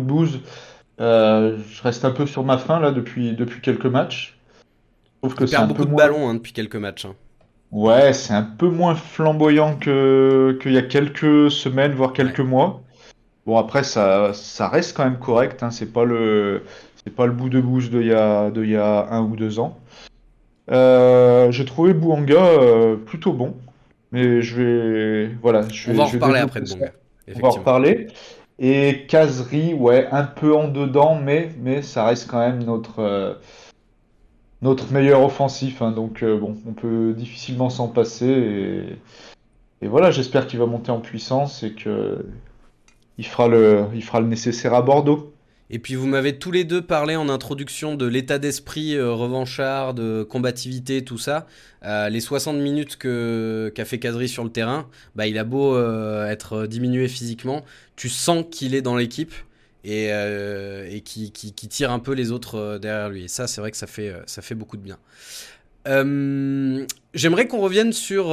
de je reste un peu sur ma fin là depuis, depuis quelques matchs. Trouve que c'est un beaucoup peu de ballons hein, depuis quelques matchs. Hein. Ouais, c'est un peu moins flamboyant qu'il y a quelques semaines, voire quelques mois. Bon, après, ça, ça reste quand même correct. Hein. C'est pas le, c'est pas le bout de bouche d'il y a, de y a un ou deux ans. Euh, j'ai trouvé Bouanga euh, plutôt bon, mais je vais, voilà, je vais, On va en reparler après de Bouanga. On va en reparler. Et Kazri, ouais, un peu en dedans, mais, ça reste quand même notre, euh, meilleur offensif. Hein. donc bon, on peut difficilement s'en passer. Et, voilà, j'espère qu'il va monter en puissance et que il fera il fera le nécessaire à Bordeaux. Et puis vous m'avez tous les deux parlé en introduction de l'état d'esprit euh, revanchard, de combativité, tout ça. Euh, les 60 minutes qu'a fait Kadri sur le terrain, bah, il a beau euh, être diminué physiquement, tu sens qu'il est dans l'équipe et, et qui, tire un peu les autres derrière lui. Et ça, c'est vrai que ça fait, ça fait beaucoup de bien. j'aimerais qu'on revienne sur,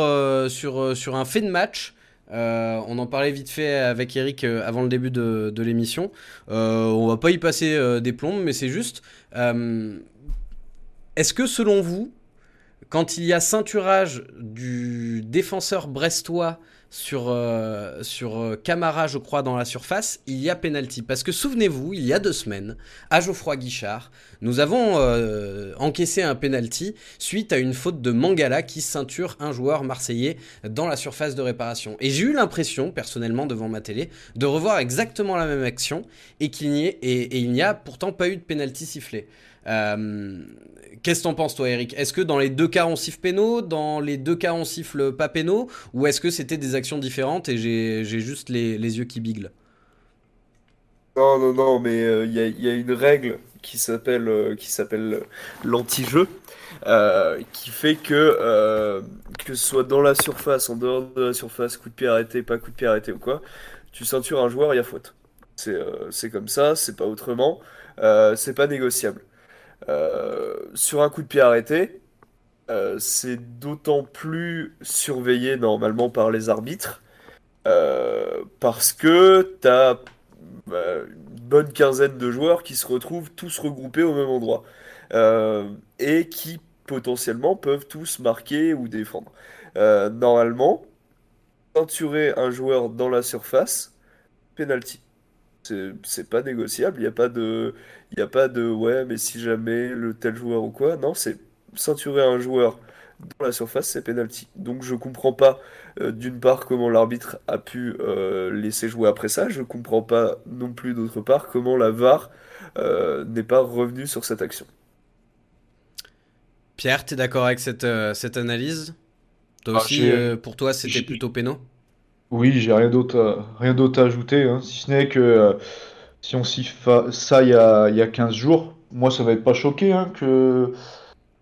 sur un fait de match. Euh, on en parlait vite fait avec Eric euh, avant le début de, l'émission. Euh, on va pas y passer des plombes, mais c'est juste. Est-ce que selon vous, quand il y a ceinturage du défenseur brestois sur, euh, euh, Camara, je crois, dans la surface, il y a penalty. Parce que souvenez-vous, il y a deux semaines, à Geoffroy Guichard, nous avons euh, encaissé un penalty suite à une faute de Mangala qui ceinture un joueur marseillais dans la surface de réparation. Et j'ai eu l'impression, personnellement, devant ma télé, de revoir exactement la même action et qu'il n'y et il n'y a pourtant pas eu de penalty sifflé. Qu'est-ce que t'en penses, toi, Eric? Est-ce que dans les deux cas on siffle pénaux, dans les deux cas on siffle pas pénaux, ou est-ce que c'était des actions différentes et j'ai juste les, yeux qui biglent? Non, non, non, mais euh, il y, a, une règle qui s'appelle euh, qui s'appelle l'anti-jeu, euh, qui fait que que ce soit dans la surface, en dehors de la surface, coup de pied arrêté, pas coup de pied arrêté ou quoi, tu ceintures un joueur, il y a faute. C'est comme ça, c'est pas autrement, c'est pas négociable. Euh, sur un coup de pied arrêté, euh, c'est d'autant plus surveillé normalement par les arbitres euh, parce que tu as bah, une bonne quinzaine de joueurs qui se retrouvent tous regroupés au même endroit et qui potentiellement peuvent tous marquer ou défendre. normalement, ceinturer un joueur dans la surface, penalty. C'est pas négociable, il n'y a pas de. Il a pas de ouais, mais si jamais le tel joueur ou quoi. Non, c'est ceinturer un joueur dans la surface, c'est penalty. Donc je comprends pas euh, d'une part comment l'arbitre a pu euh, laisser jouer après ça, je comprends pas non plus d'autre part comment la VAR euh, n'est pas revenue sur cette action. Pierre, tu es d'accord avec cette, cette analyse? Toi Ah, aussi, euh, pour toi, c'était plutôt péno? Oui, j'ai rien d'autre à, rien d'autre à ajouter, hein, si ce n'est que euh, si on siffle ça il y a, il y a 15 jours, moi ça m'avait pas choqué hein, que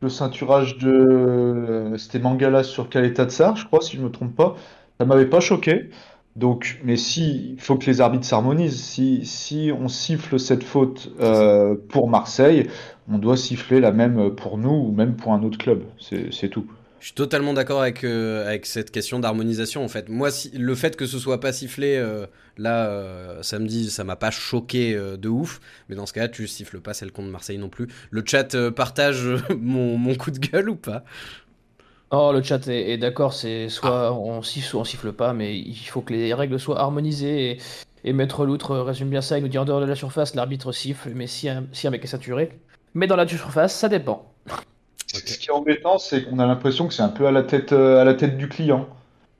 le ceinturage de euh, c'était Mangala sur Kaleta Tsar, je crois, si je me trompe pas, ça m'avait pas choqué. Donc, mais si, il faut que les arbitres s'harmonisent. Si, si on siffle cette faute euh, pour Marseille, on doit siffler la même pour nous ou même pour un autre club. C'est tout. Je suis totalement d'accord avec, euh, avec cette question d'harmonisation en fait. Moi, si, le fait que ce soit pas sifflé euh, là euh, samedi, ça m'a pas choqué de ouf. Mais dans ce cas-là, tu siffles pas celle contre Marseille non plus. Le chat partage [LAUGHS] mon, mon coup de gueule ou pas? Oh, le chat est, est d'accord, c'est soit on siffle, soit on siffle pas, mais il faut que les règles soient harmonisées. Et, et Maître Loutre résume bien ça, il nous dit en dehors de la surface, l'arbitre siffle, mais si un, si un mec est saturé. Mais dans la surface, ça dépend. [LAUGHS] Ce qui est embêtant, c'est qu'on a l'impression que c'est un peu à la tête, euh, à la tête du client.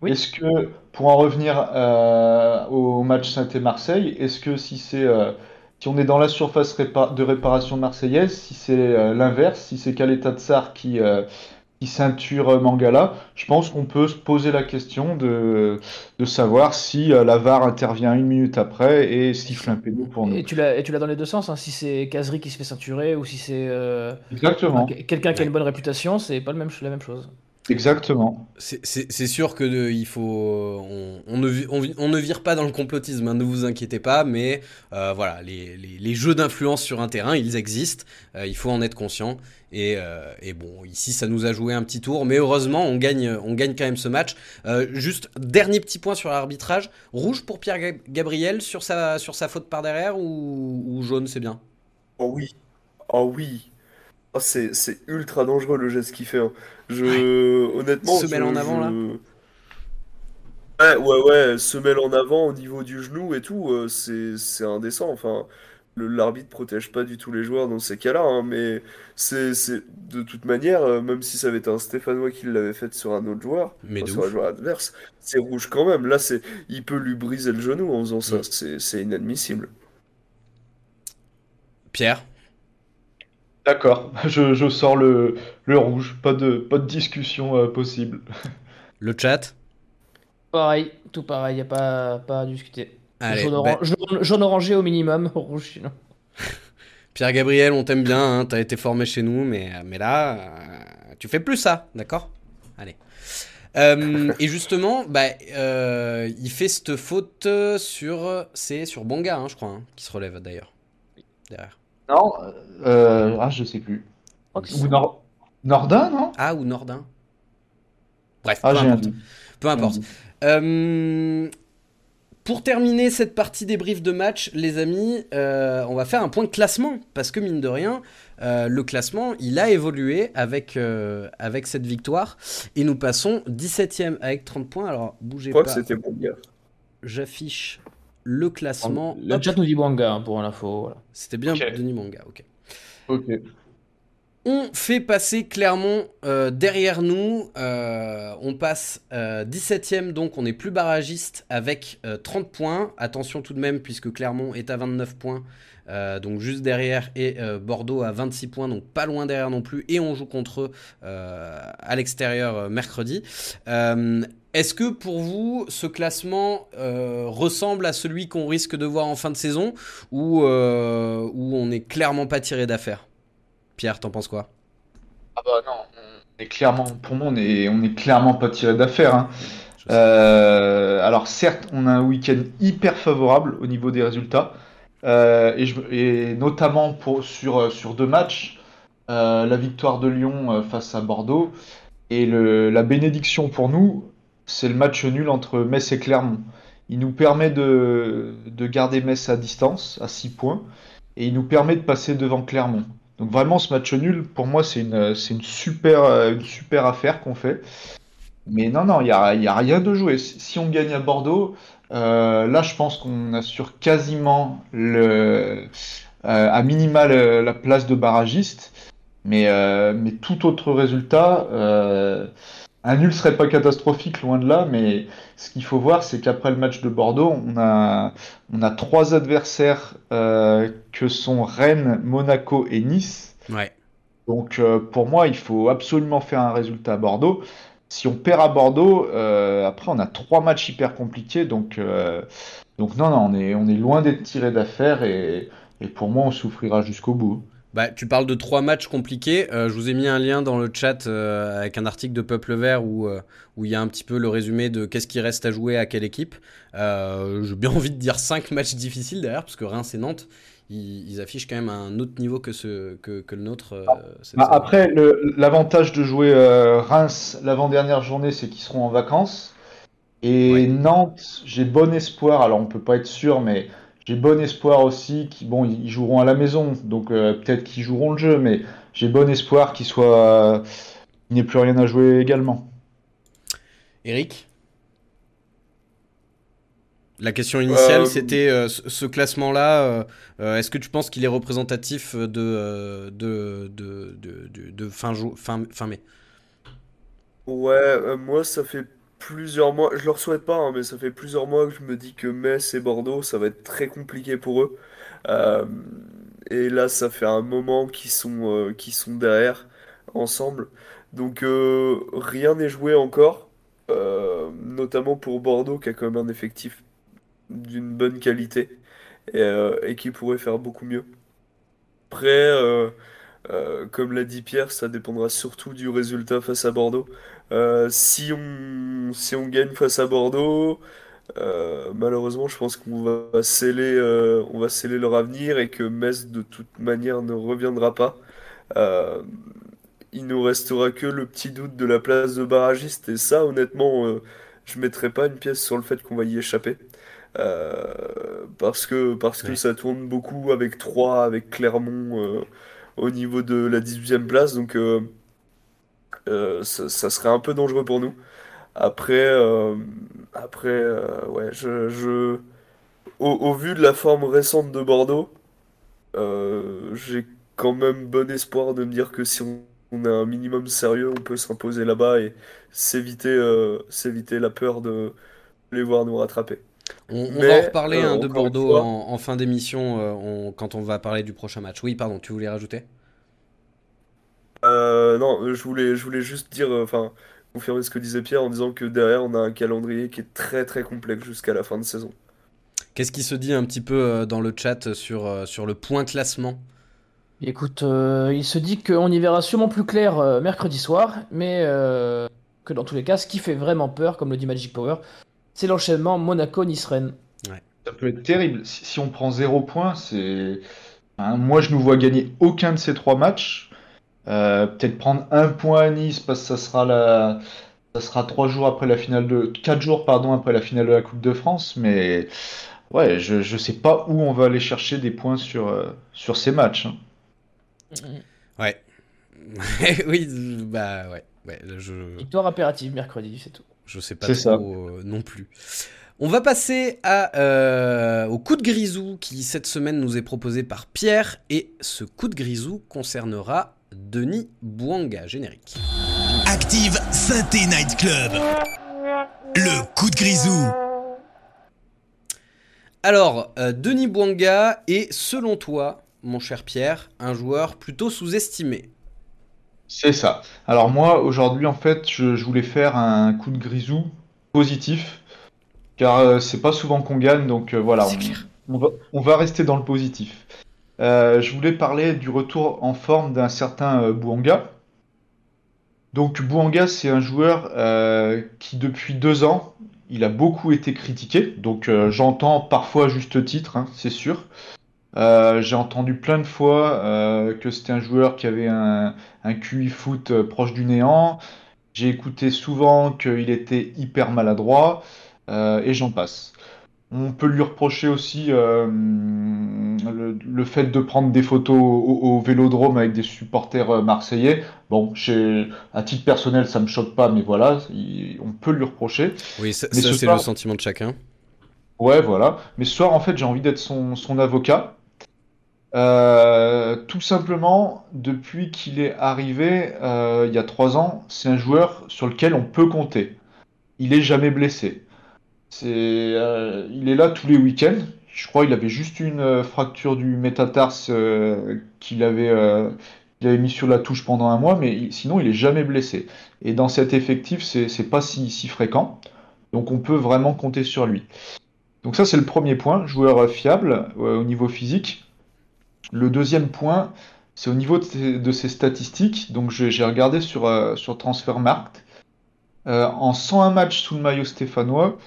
Oui. Est-ce que, pour en revenir euh, au match Saint-Marseille, est-ce que si c'est, euh, si on est dans la surface répa- de réparation marseillaise, si c'est euh, l'inverse, si c'est Kaleta Tsar qui ceinture Mangala, je pense qu'on peut se poser la question de, de savoir si euh, la VAR intervient une minute après et siffle un péno pour nous. Et tu l'as et tu l'as dans les deux sens, hein, si c'est Kazri qui se fait ceinturer ou si c'est euh, Exactement, quelqu'un qui a une bonne réputation, c'est pas le même, la même chose. Exactement. C'est- sûr que de- il faut, on, on ne, vi- on, vi- on ne vire pas dans le complotisme, hein, ne vous inquiétez pas, mais euh, voilà, les, les- les jeux d'influence sur un terrain, ils existent, euh, il faut en être conscient. Et, euh, et bon, ici, ça nous a joué un petit tour, mais heureusement, on gagne, on gagne quand même ce match. Euh, juste dernier petit point sur l'arbitrage, rouge pour Pierre Gab- Gabriel sur sa, sur sa faute par derrière ou, ou jaune, c'est bien? Oh oui, oh oui. Oh, c'est, c'est ultra dangereux le geste qu'il fait. hein. Je, honnêtement, Semelle je- en avant, là. Ouais, ouais, ouais, semelle en avant au niveau du genou et tout, euh, c'est, c'est indécent. Enfin, le- l'arbitre protège pas du tout les joueurs dans ces cas-là, hein, mais c'est, c'est de toute manière, euh, même si ça avait été un Stéphanois qui l'avait fait sur un autre joueur, Mais enfin, de sur un ouf. joueur adverse, c'est rouge quand même. Là, c'est, il peut lui briser le genou en faisant ça. Mm. C'est, c'est inadmissible. Pierre? D'accord, [LAUGHS] je, je sors le, le rouge, pas de, pas de discussion euh, possible. Le chat Pareil, tout pareil, y a pas, pas à discuter. Allez, jaune, bah, oran- jaune- jaune orangé au minimum, [LAUGHS] rouge sinon. [LAUGHS] Pierre Gabriel, on t'aime bien, hein, t'as été formé chez nous, mais, mais là, euh, tu fais plus ça, d'accord? Allez. Euh, et justement, bah, euh, il fait cette faute sur, c'est sur Bonga, hein, je crois, hein, qui se relève d'ailleurs. Derrière. Non, euh, ah, je sais plus. Je Ou Nor- Nordin, non? Ah, ou Nordin Bref, Ah, peu importe. doute. Peu importe. Euh, pour terminer cette partie débrief de match, les amis, euh, on va faire un point de classement. Parce que mine de rien, euh, le classement, il a évolué avec, euh, avec cette victoire. Et nous passons 17ème avec 30 points. Alors, Je bougez crois pas. que c'était bon. J'affiche le classement. Le Hop, chat nous dit Bouanga hein, pour l'info. Voilà. C'était bien Ok. Denis Manga, ok. Ok. On fait passer Clermont euh, derrière nous. Euh, on passe euh, 17ème, donc on est plus barragiste avec euh, 30 points. Attention tout de même, puisque Clermont est à 29 points. euh, donc juste derrière et euh, Bordeaux à 26 points, donc pas loin derrière non plus. Et on joue contre eux euh, à l'extérieur euh, mercredi. Est-ce que pour vous, ce classement euh, ressemble à celui qu'on risque de voir en fin de saison ou euh, où on n'est clairement pas tiré d'affaire? Pierre, t'en penses quoi? Ah bah non, on est clairement, pour moi, on est, on est clairement pas tiré d'affaire. hein. Euh, alors certes, on a un week-end hyper favorable au niveau des résultats, Euh, et, je- et notamment pour, sur, sur deux matchs, euh, la victoire de Lyon face à Bordeaux, et le, la bénédiction pour nous, c'est le match nul entre Metz et Clermont. Il nous permet de, de garder Metz à distance, à 6 points, et il nous permet de passer devant Clermont. Donc vraiment, ce match nul, pour moi, c'est une, une super, une super affaire qu'on fait. Mais non, non, il n'y a, a rien de joué. Si on gagne à Bordeaux, euh, là, je pense qu'on assure quasiment le, euh, à minima la place de barragiste. Mais, euh, mais tout autre résultat, un nul serait pas catastrophique, loin de là. Mais ce qu'il faut voir, c'est qu'après le match de Bordeaux, on a, on a trois adversaires euh, que sont Rennes, Monaco et Nice. Ouais. Donc euh, pour moi, il faut absolument faire un résultat à Bordeaux. Si on perd à Bordeaux, euh, après on a trois matchs hyper compliqués. Donc, donc non, non, on est, on est loin d'être tiré d'affaire et, et pour moi, on souffrira jusqu'au bout. Bah, tu parles de trois matchs compliqués. Euh, je vous ai mis un lien dans le chat euh, avec un article de Peuple Vert où euh, où il y a un petit peu le résumé de qu'est-ce qui reste à jouer à quelle équipe. J'ai bien [LAUGHS] envie de dire cinq matchs difficiles derrière parce que Reims et Nantes, ils, ils affichent quand même un autre niveau que ce que, que le nôtre. cette Bah, après, l'avantage de jouer Reims l'avant-dernière journée, c'est qu'ils seront en vacances. Et. Nantes, j'ai bon espoir. Alors, on peut pas être sûr, mais j'ai bon espoir aussi qu'ils bon, ils joueront à la maison. Donc, euh, peut-être qu'ils joueront le jeu, mais j'ai bon espoir qu'ils soient, qu'il n'y ait plus rien à jouer également. Eric? La question initiale, Euh, c'était euh, ce, classement-là. euh, Est-ce que tu penses qu'il est représentatif de, de, de, de, de- de fin, fin, fin mai? Ouais, euh, moi ça fait plusieurs mois, je leur souhaite pas, hein, mais ça fait plusieurs mois que je me dis que Metz et Bordeaux, ça va être très compliqué pour eux. Euh, et là, ça fait un moment qu'ils sont, euh, qu'ils sont derrière ensemble. Donc euh, rien n'est joué encore, notamment pour Bordeaux qui a quand même un effectif d'une bonne qualité et, et qui pourrait faire beaucoup mieux. Après, euh, comme l'a dit Pierre, ça dépendra surtout du résultat face à Bordeaux. Euh, si on, si on gagne face à Bordeaux, euh, malheureusement, je pense qu'on va sceller, on va sceller leur avenir et que Metz, de toute manière, ne reviendra pas. Il nous restera que le petit doute de la place de barragiste. Et ça, honnêtement, je mettrai pas une pièce sur le fait qu'on va y échapper. Parce que, parce que Ouais. ça tourne beaucoup avec Troyes, avec Clermont au niveau de la 18e place. Donc, euh, euh, ça, serait un peu dangereux pour nous. Après, euh, ouais, je, je, au, vu de la forme récente de Bordeaux, j'ai quand même bon espoir de me dire que si on, est un minimum sérieux, on peut s'imposer là-bas et s'éviter la peur de les voir nous rattraper. On, va en reparler euh, hein, de encore une Bordeaux fois- en, en fin d'émission euh, on- quand on va parler du prochain match. Oui, pardon, tu voulais rajouter? Euh, non, je voulais, je voulais juste dire, euh, enfin, confirmer ce que disait Pierre en disant que derrière, on a un calendrier qui est très très complexe jusqu'à la fin de saison. Qu'est-ce qui se dit un petit peu euh, dans le chat sur, euh, sur le point classement? Écoute, euh, il se dit qu'on y verra sûrement plus clair euh, mercredi soir, mais euh, que dans tous les cas, ce qui fait vraiment peur, comme le dit Magic Power, c'est l'enchaînement Monaco-Nice-Rennes. Ça peut être terrible. Si, si on prend zéro point, c'est. Hein, moi, je ne vois gagner aucun de ces trois matchs. Euh, peut-être prendre un point à Nice parce que ça sera la. Ça sera trois jours après la finale de. Quatre jours, pardon, après la finale de la Coupe de France. Mais ouais, je, je sais pas où on va aller chercher des points sur, euh, sur ces matchs. hein. Ouais. [LAUGHS] oui, bah ouais. Ouais je, Victoire impérative mercredi, c'est tout. je sais pas ça. trop euh, non plus. On va passer à, euh, au coup de grisou qui cette semaine nous est proposé par Pierre et ce coup de grisou concernera Denis Bouanga, générique. Active Synthé Night Club. Le coup de grisou. Alors, euh, Denis Bouanga est, selon toi, mon cher Pierre, un joueur plutôt sous-estimé? C'est ça. Alors moi, aujourd'hui, en fait, je, je voulais faire un coup de grisou positif, car euh, c'est pas souvent qu'on gagne, donc euh, voilà, C'est on, clair. on va, on va rester dans le positif. Euh, je voulais parler du retour en forme d'un certain euh, Bouanga. Donc Bouanga, c'est un joueur euh, qui depuis deux ans, il a beaucoup été critiqué, donc j'entends parfois à juste titre, hein, c'est sûr. Euh, j'ai entendu plein de fois euh, que c'était un joueur qui avait un, un QI foot euh, proche du néant. J'ai écouté souvent qu'il était hyper maladroit euh, et j'en passe. On peut lui reprocher aussi le, le fait de prendre des photos au, au vélodrome avec des supporters marseillais. Bon, chez, à titre personnel, ça me choque pas, mais voilà, il- on peut lui reprocher. Oui, ça, ça, ce c'est soir- le sentiment de chacun. Ouais, voilà. Mais ce soir, en fait, j'ai envie d'être son, son avocat. Euh, tout simplement, depuis qu'il est arrivé euh, il y a trois ans, c'est un joueur sur lequel on peut compter. Il est jamais blessé. Euh, il est là tous les week-ends. Je crois qu'il avait juste une fracture du métatarse qu'il avait, mis sur la touche pendant un mois, mais sinon il est jamais blessé. Et dans cet effectif, c'est, pas si fréquent. Donc on peut vraiment compter sur lui. Donc ça c'est le premier point, joueur fiable au niveau physique. Le deuxième point, c'est au niveau de ses, statistiques. Donc j'ai regardé sur, euh, sur Transfermarkt. Euh, en 101 matchs sous le maillot stéphanois,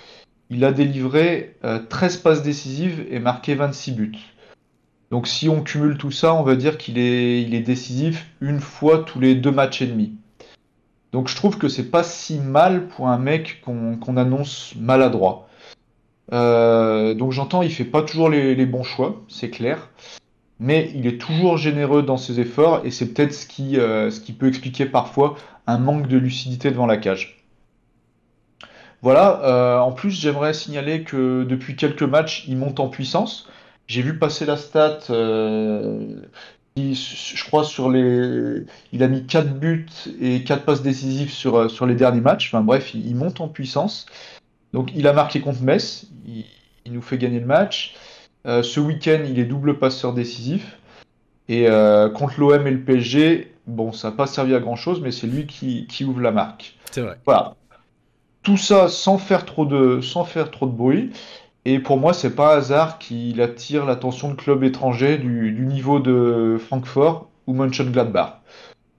il a délivré 13 euh, passes décisives et marqué 26 buts. Donc si on cumule tout ça, on va dire qu'il est, décisif une fois tous les deux matchs et demi. Donc je trouve que c'est pas si mal pour un mec qu'on annonce maladroit. donc j'entends, il fait pas toujours les bons choix, c'est clair mais il est toujours généreux dans ses efforts et c'est peut-être ce qui, euh, ce qui peut expliquer parfois un manque de lucidité devant la cage. Voilà, euh, en plus j'aimerais signaler que depuis quelques matchs il monte en puissance. J'ai vu passer la stat, euh, je crois sur les... Il a mis 4 buts et 4 passes décisives sur, sur les derniers matchs. Enfin bref, il, monte en puissance. Donc il a marqué contre Metz, il nous fait gagner le match. Euh, ce week-end, il est double passeur décisif. Et euh, contre l'OM et le PSG, bon, ça n'a pas servi à grand chose, mais c'est lui qui, ouvre la marque. C'est vrai. Voilà. Tout ça sans faire trop de, sans faire trop de bruit. Et pour moi, c'est pas hasard qu'il attire l'attention de clubs étrangers du, niveau de Francfort ou Mönchengladbach.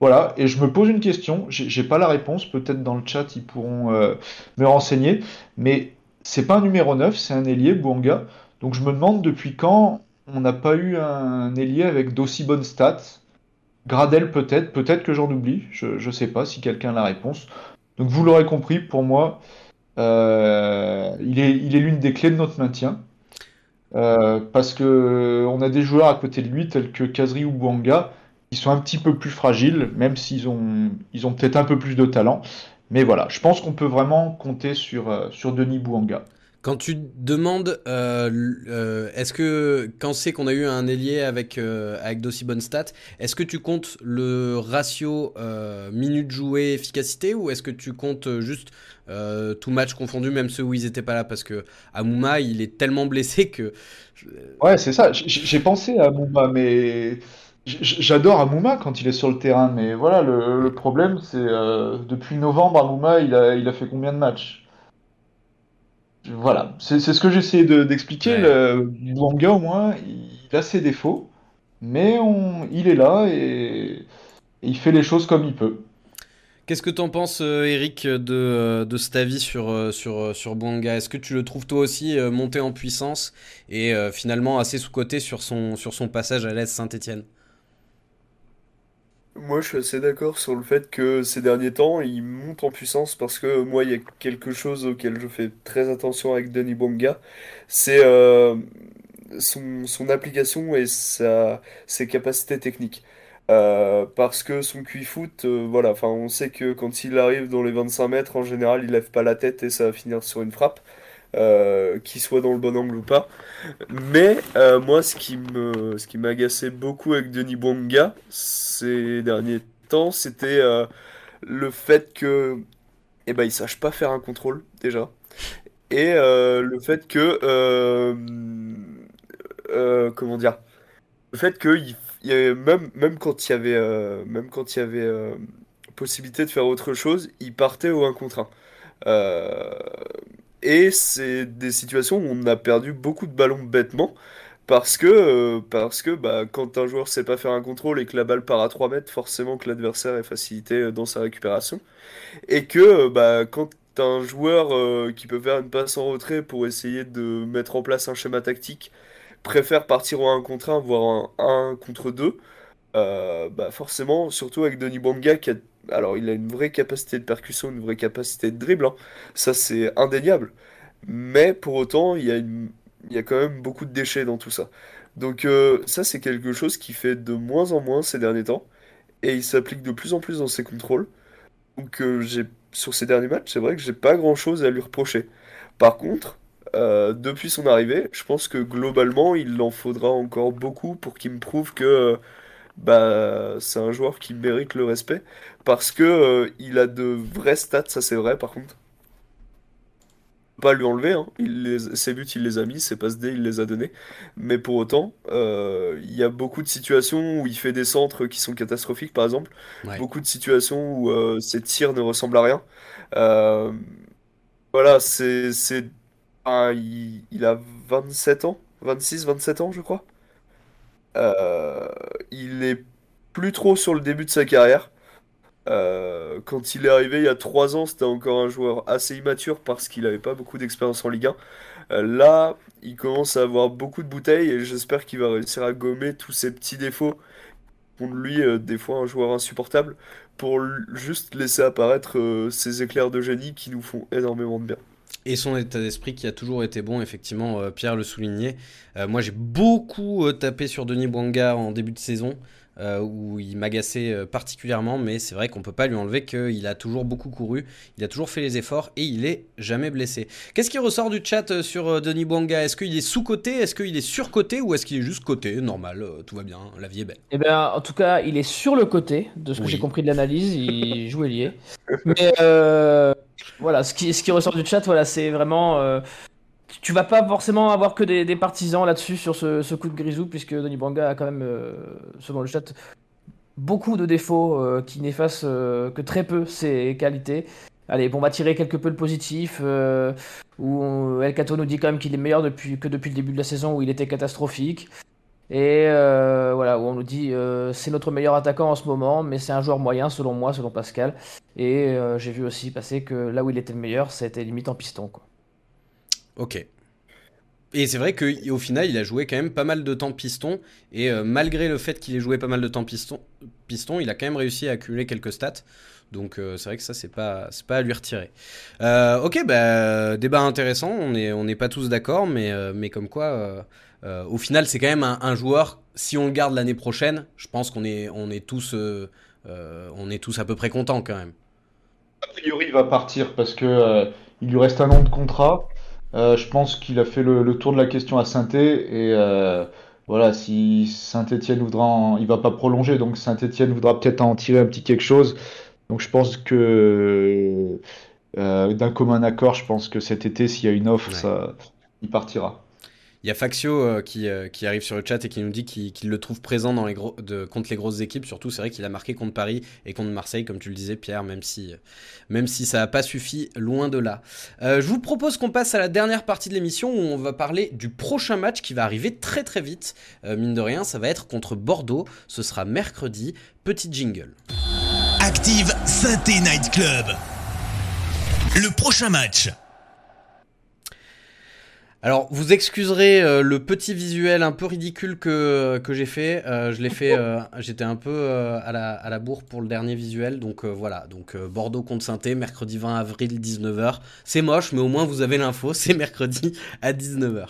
Voilà, et je me pose une question, j'ai pas la réponse, peut-être dans le chat ils pourront euh, me renseigner, mais c'est pas un numéro 9, c'est un ailier, Bouanga. Donc je me demande depuis quand on n'a pas eu un ailier avec d'aussi bonnes stats. Gradel peut-être, peut-être que j'en oublie, je ne sais pas si quelqu'un a la réponse. Donc vous l'aurez compris, pour moi, euh, il est l'une des clés de notre maintien. Euh, parce que on a des joueurs à côté de lui, tels que Kazri ou Bouanga, qui sont un petit peu plus fragiles, même s'ils ont, ils ont peut-être un peu plus de talent. Mais voilà, je pense qu'on peut vraiment compter sur, euh, sur Denis Bouanga. Quand tu demandes, euh, euh, est-ce que quand c'est qu'on a eu un ailier avec, euh, avec d'aussi bonnes stats, est-ce que tu comptes le ratio minutes jouées, efficacité, ou est-ce que tu comptes juste tout match confondu, même ceux où ils n'étaient pas là? Parce que Amouma, il est tellement blessé que. Ouais, c'est ça. J'ai pensé à Amouma, mais. J'adore Amouma quand il est sur le terrain, mais voilà, le, problème, c'est depuis novembre, Amouma, il a, il a fait combien de matchs? Voilà, c'est ce que j'essaie d'expliquer. Le Bouanga, au moins, il a ses défauts, mais on, il est là et, il fait les choses comme il peut. Qu'est-ce que tu en penses, euh, Eric, de, euh, de cet avis sur, euh, sur, sur Est-ce que tu le trouves toi aussi monté en puissance et finalement assez sous-côté sur son, sur son passage à l'Est Saint-Etienne moi, je suis assez d'accord sur le fait que ces derniers temps, il monte en puissance parce que moi, il y a quelque chose auquel je fais très attention avec Denis Bonga, c'est euh, son, application et sa, ses capacités techniques. Euh, parce que son QI foot, euh, voilà, enfin, on sait que quand il arrive dans les 25 mètres, en général, il lève pas la tête et ça va finir sur une frappe. Euh, qu'il soit dans le bon angle ou pas. Mais euh, moi, ce qui me, ce qui m'agaçait beaucoup avec Denis Bonga ces derniers temps, c'était euh, le fait que, eh ben, il sache pas faire un contrôle déjà, et le fait que, comment dire, le fait que même, même quand il y avait, même quand il y avait possibilité de faire autre chose, il partait au 1 contre 1. Et c'est des situations où on a perdu beaucoup de ballons bêtement. Parce que, euh, bah, quand un joueur sait pas faire un contrôle et que la balle part à 3 mètres, forcément que l'adversaire est facilité euh, dans sa récupération. Et que euh, bah, quand un joueur qui peut faire une passe en retrait pour essayer de mettre en place un schéma tactique préfère partir en 1 contre 1, voire un 1 contre 2, bah forcément, surtout avec Denis Banga qui a alors, il a une vraie capacité de percussion, une vraie capacité de dribble, hein. ça c'est indéniable. Mais pour autant, il y a, il y a quand même beaucoup de déchets dans tout ça. Donc euh, ça c'est quelque chose qui fait de moins en moins ces derniers temps, et il s'applique de plus en plus dans ses contrôles. Donc euh, sur ces derniers matchs, c'est vrai que j'ai pas grand-chose à lui reprocher. Par contre, euh, depuis son arrivée. Je pense que globalement, il en faudra encore beaucoup pour qu'il me prouve que euh, bah, c'est un joueur qui mérite le respect. Parce que euh, il a de vrais stats, ça c'est vrai par contre. Pas lui enlever, hein. Il les, ses buts il les a mis, ses passes D il les a donnés. Mais pour autant, euh, il y a beaucoup de situations où il fait des centres qui sont catastrophiques par exemple. Ouais. Beaucoup de situations où euh, ses tirs ne ressemblent à rien. Voilà, c'est, c'est, ah, il, il a 27 ans, 26, 27 ans je crois. Euh, il est plus trop sur le début de sa carrière. Euh, quand il est arrivé il y a 3 ans, c'était encore un joueur assez immature parce qu'il n'avait pas beaucoup d'expérience en Ligue 1. Euh, là, il commence à avoir beaucoup de bouteilles et j'espère qu'il va réussir à gommer tous ses petits défauts font de lui des fois un joueur insupportable pour juste laisser apparaître ces éclairs de génie qui nous font énormément de bien. Et son état d'esprit qui a toujours été bon, effectivement, euh, Pierre le soulignait. Euh, moi, j'ai beaucoup euh, tapé sur Denis Bouanga en début de saison, euh, où il m'agaçait euh, particulièrement, mais c'est vrai qu'on peut pas lui enlever qu'il a toujours beaucoup couru, il a toujours fait les efforts et il est jamais blessé. Qu'est-ce qui ressort du chat euh, sur Denis Bouanga? Est-ce qu'il est sous-coté? Est-ce qu'il est sur-coté Ou est-ce qu'il est juste coté Normal, tout va bien, la vie est belle? Eh ben, en tout cas, il est sur le côté, de ce que Oui. j'ai compris de l'analyse, il [LAUGHS] joue ailier. Mais euh, voilà, ce qui, ce qui ressort du chat, voilà, c'est vraiment. euh, tu vas pas forcément avoir que des, partisans là-dessus sur ce, coup de grisou, puisque Denis Banga a quand même, euh, selon le chat, beaucoup de défauts euh, qui n'effacent euh, que très peu ses qualités. Allez, bon, on va tirer quelque peu le positif, où El Cato nous dit quand même qu'il est meilleur depuis, que depuis le début de la saison où il était catastrophique. Et voilà, où on nous dit c'est notre meilleur attaquant en ce moment, mais c'est un joueur moyen selon moi, selon Pascal. Et j'ai vu aussi passer que là où il était le meilleur, c'était limite en piston. Ok. Et c'est vrai qu'au final, il a joué quand même pas mal de temps piston. Et euh, malgré le fait qu'il ait joué pas mal de temps piston, piston, il a quand même réussi à accumuler quelques stats. Donc euh, c'est vrai que ça, c'est pas, pas à lui retirer. Euh, ok, bah, débat intéressant. On n'est on n'est pas tous d'accord, mais, mais comme quoi, au final, c'est quand même un, un joueur. Si on le garde l'année prochaine, je pense qu'on est, on est, tous, on est tous à peu près contents quand même. A priori, il va partir parce que il lui reste un an de contrat. Euh, je pense qu'il a fait le, le tour de la question à Saint-Étienne et euh, voilà, si Saint-Étienne voudra, en- il va pas prolonger, donc Saint-Étienne voudra peut-être en tirer un petit quelque chose. Donc je pense que euh, d'un commun accord, je pense que cet été, s'il y a une offre, Ouais. ça, il partira. Il y a Faxio euh, qui, euh, qui arrive sur le chat et qui nous dit qu'il le trouve présent contre les grosses équipes. Surtout, c'est vrai qu'il a marqué contre Paris et contre Marseille, comme tu le disais, Pierre, même si, euh, ça n'a pas suffi, loin de là. Je vous propose qu'on passe à la dernière partie de l'émission où on va parler du prochain match qui va arriver très très vite. Mine de rien, ça va être contre Bordeaux. Ce sera mercredi. Petit jingle. Active Synthé Night Club. Le prochain match. Alors, vous excuserez euh, le petit visuel un peu ridicule que, que j'ai fait. Euh, je l'ai fait, euh, j'étais un peu euh, à, la, bourre pour le dernier visuel. Donc euh, voilà, donc euh, Bordeaux contre saint mercredi 20 avril 19h. C'est moche, mais au moins vous avez l'info, c'est mercredi à 19h.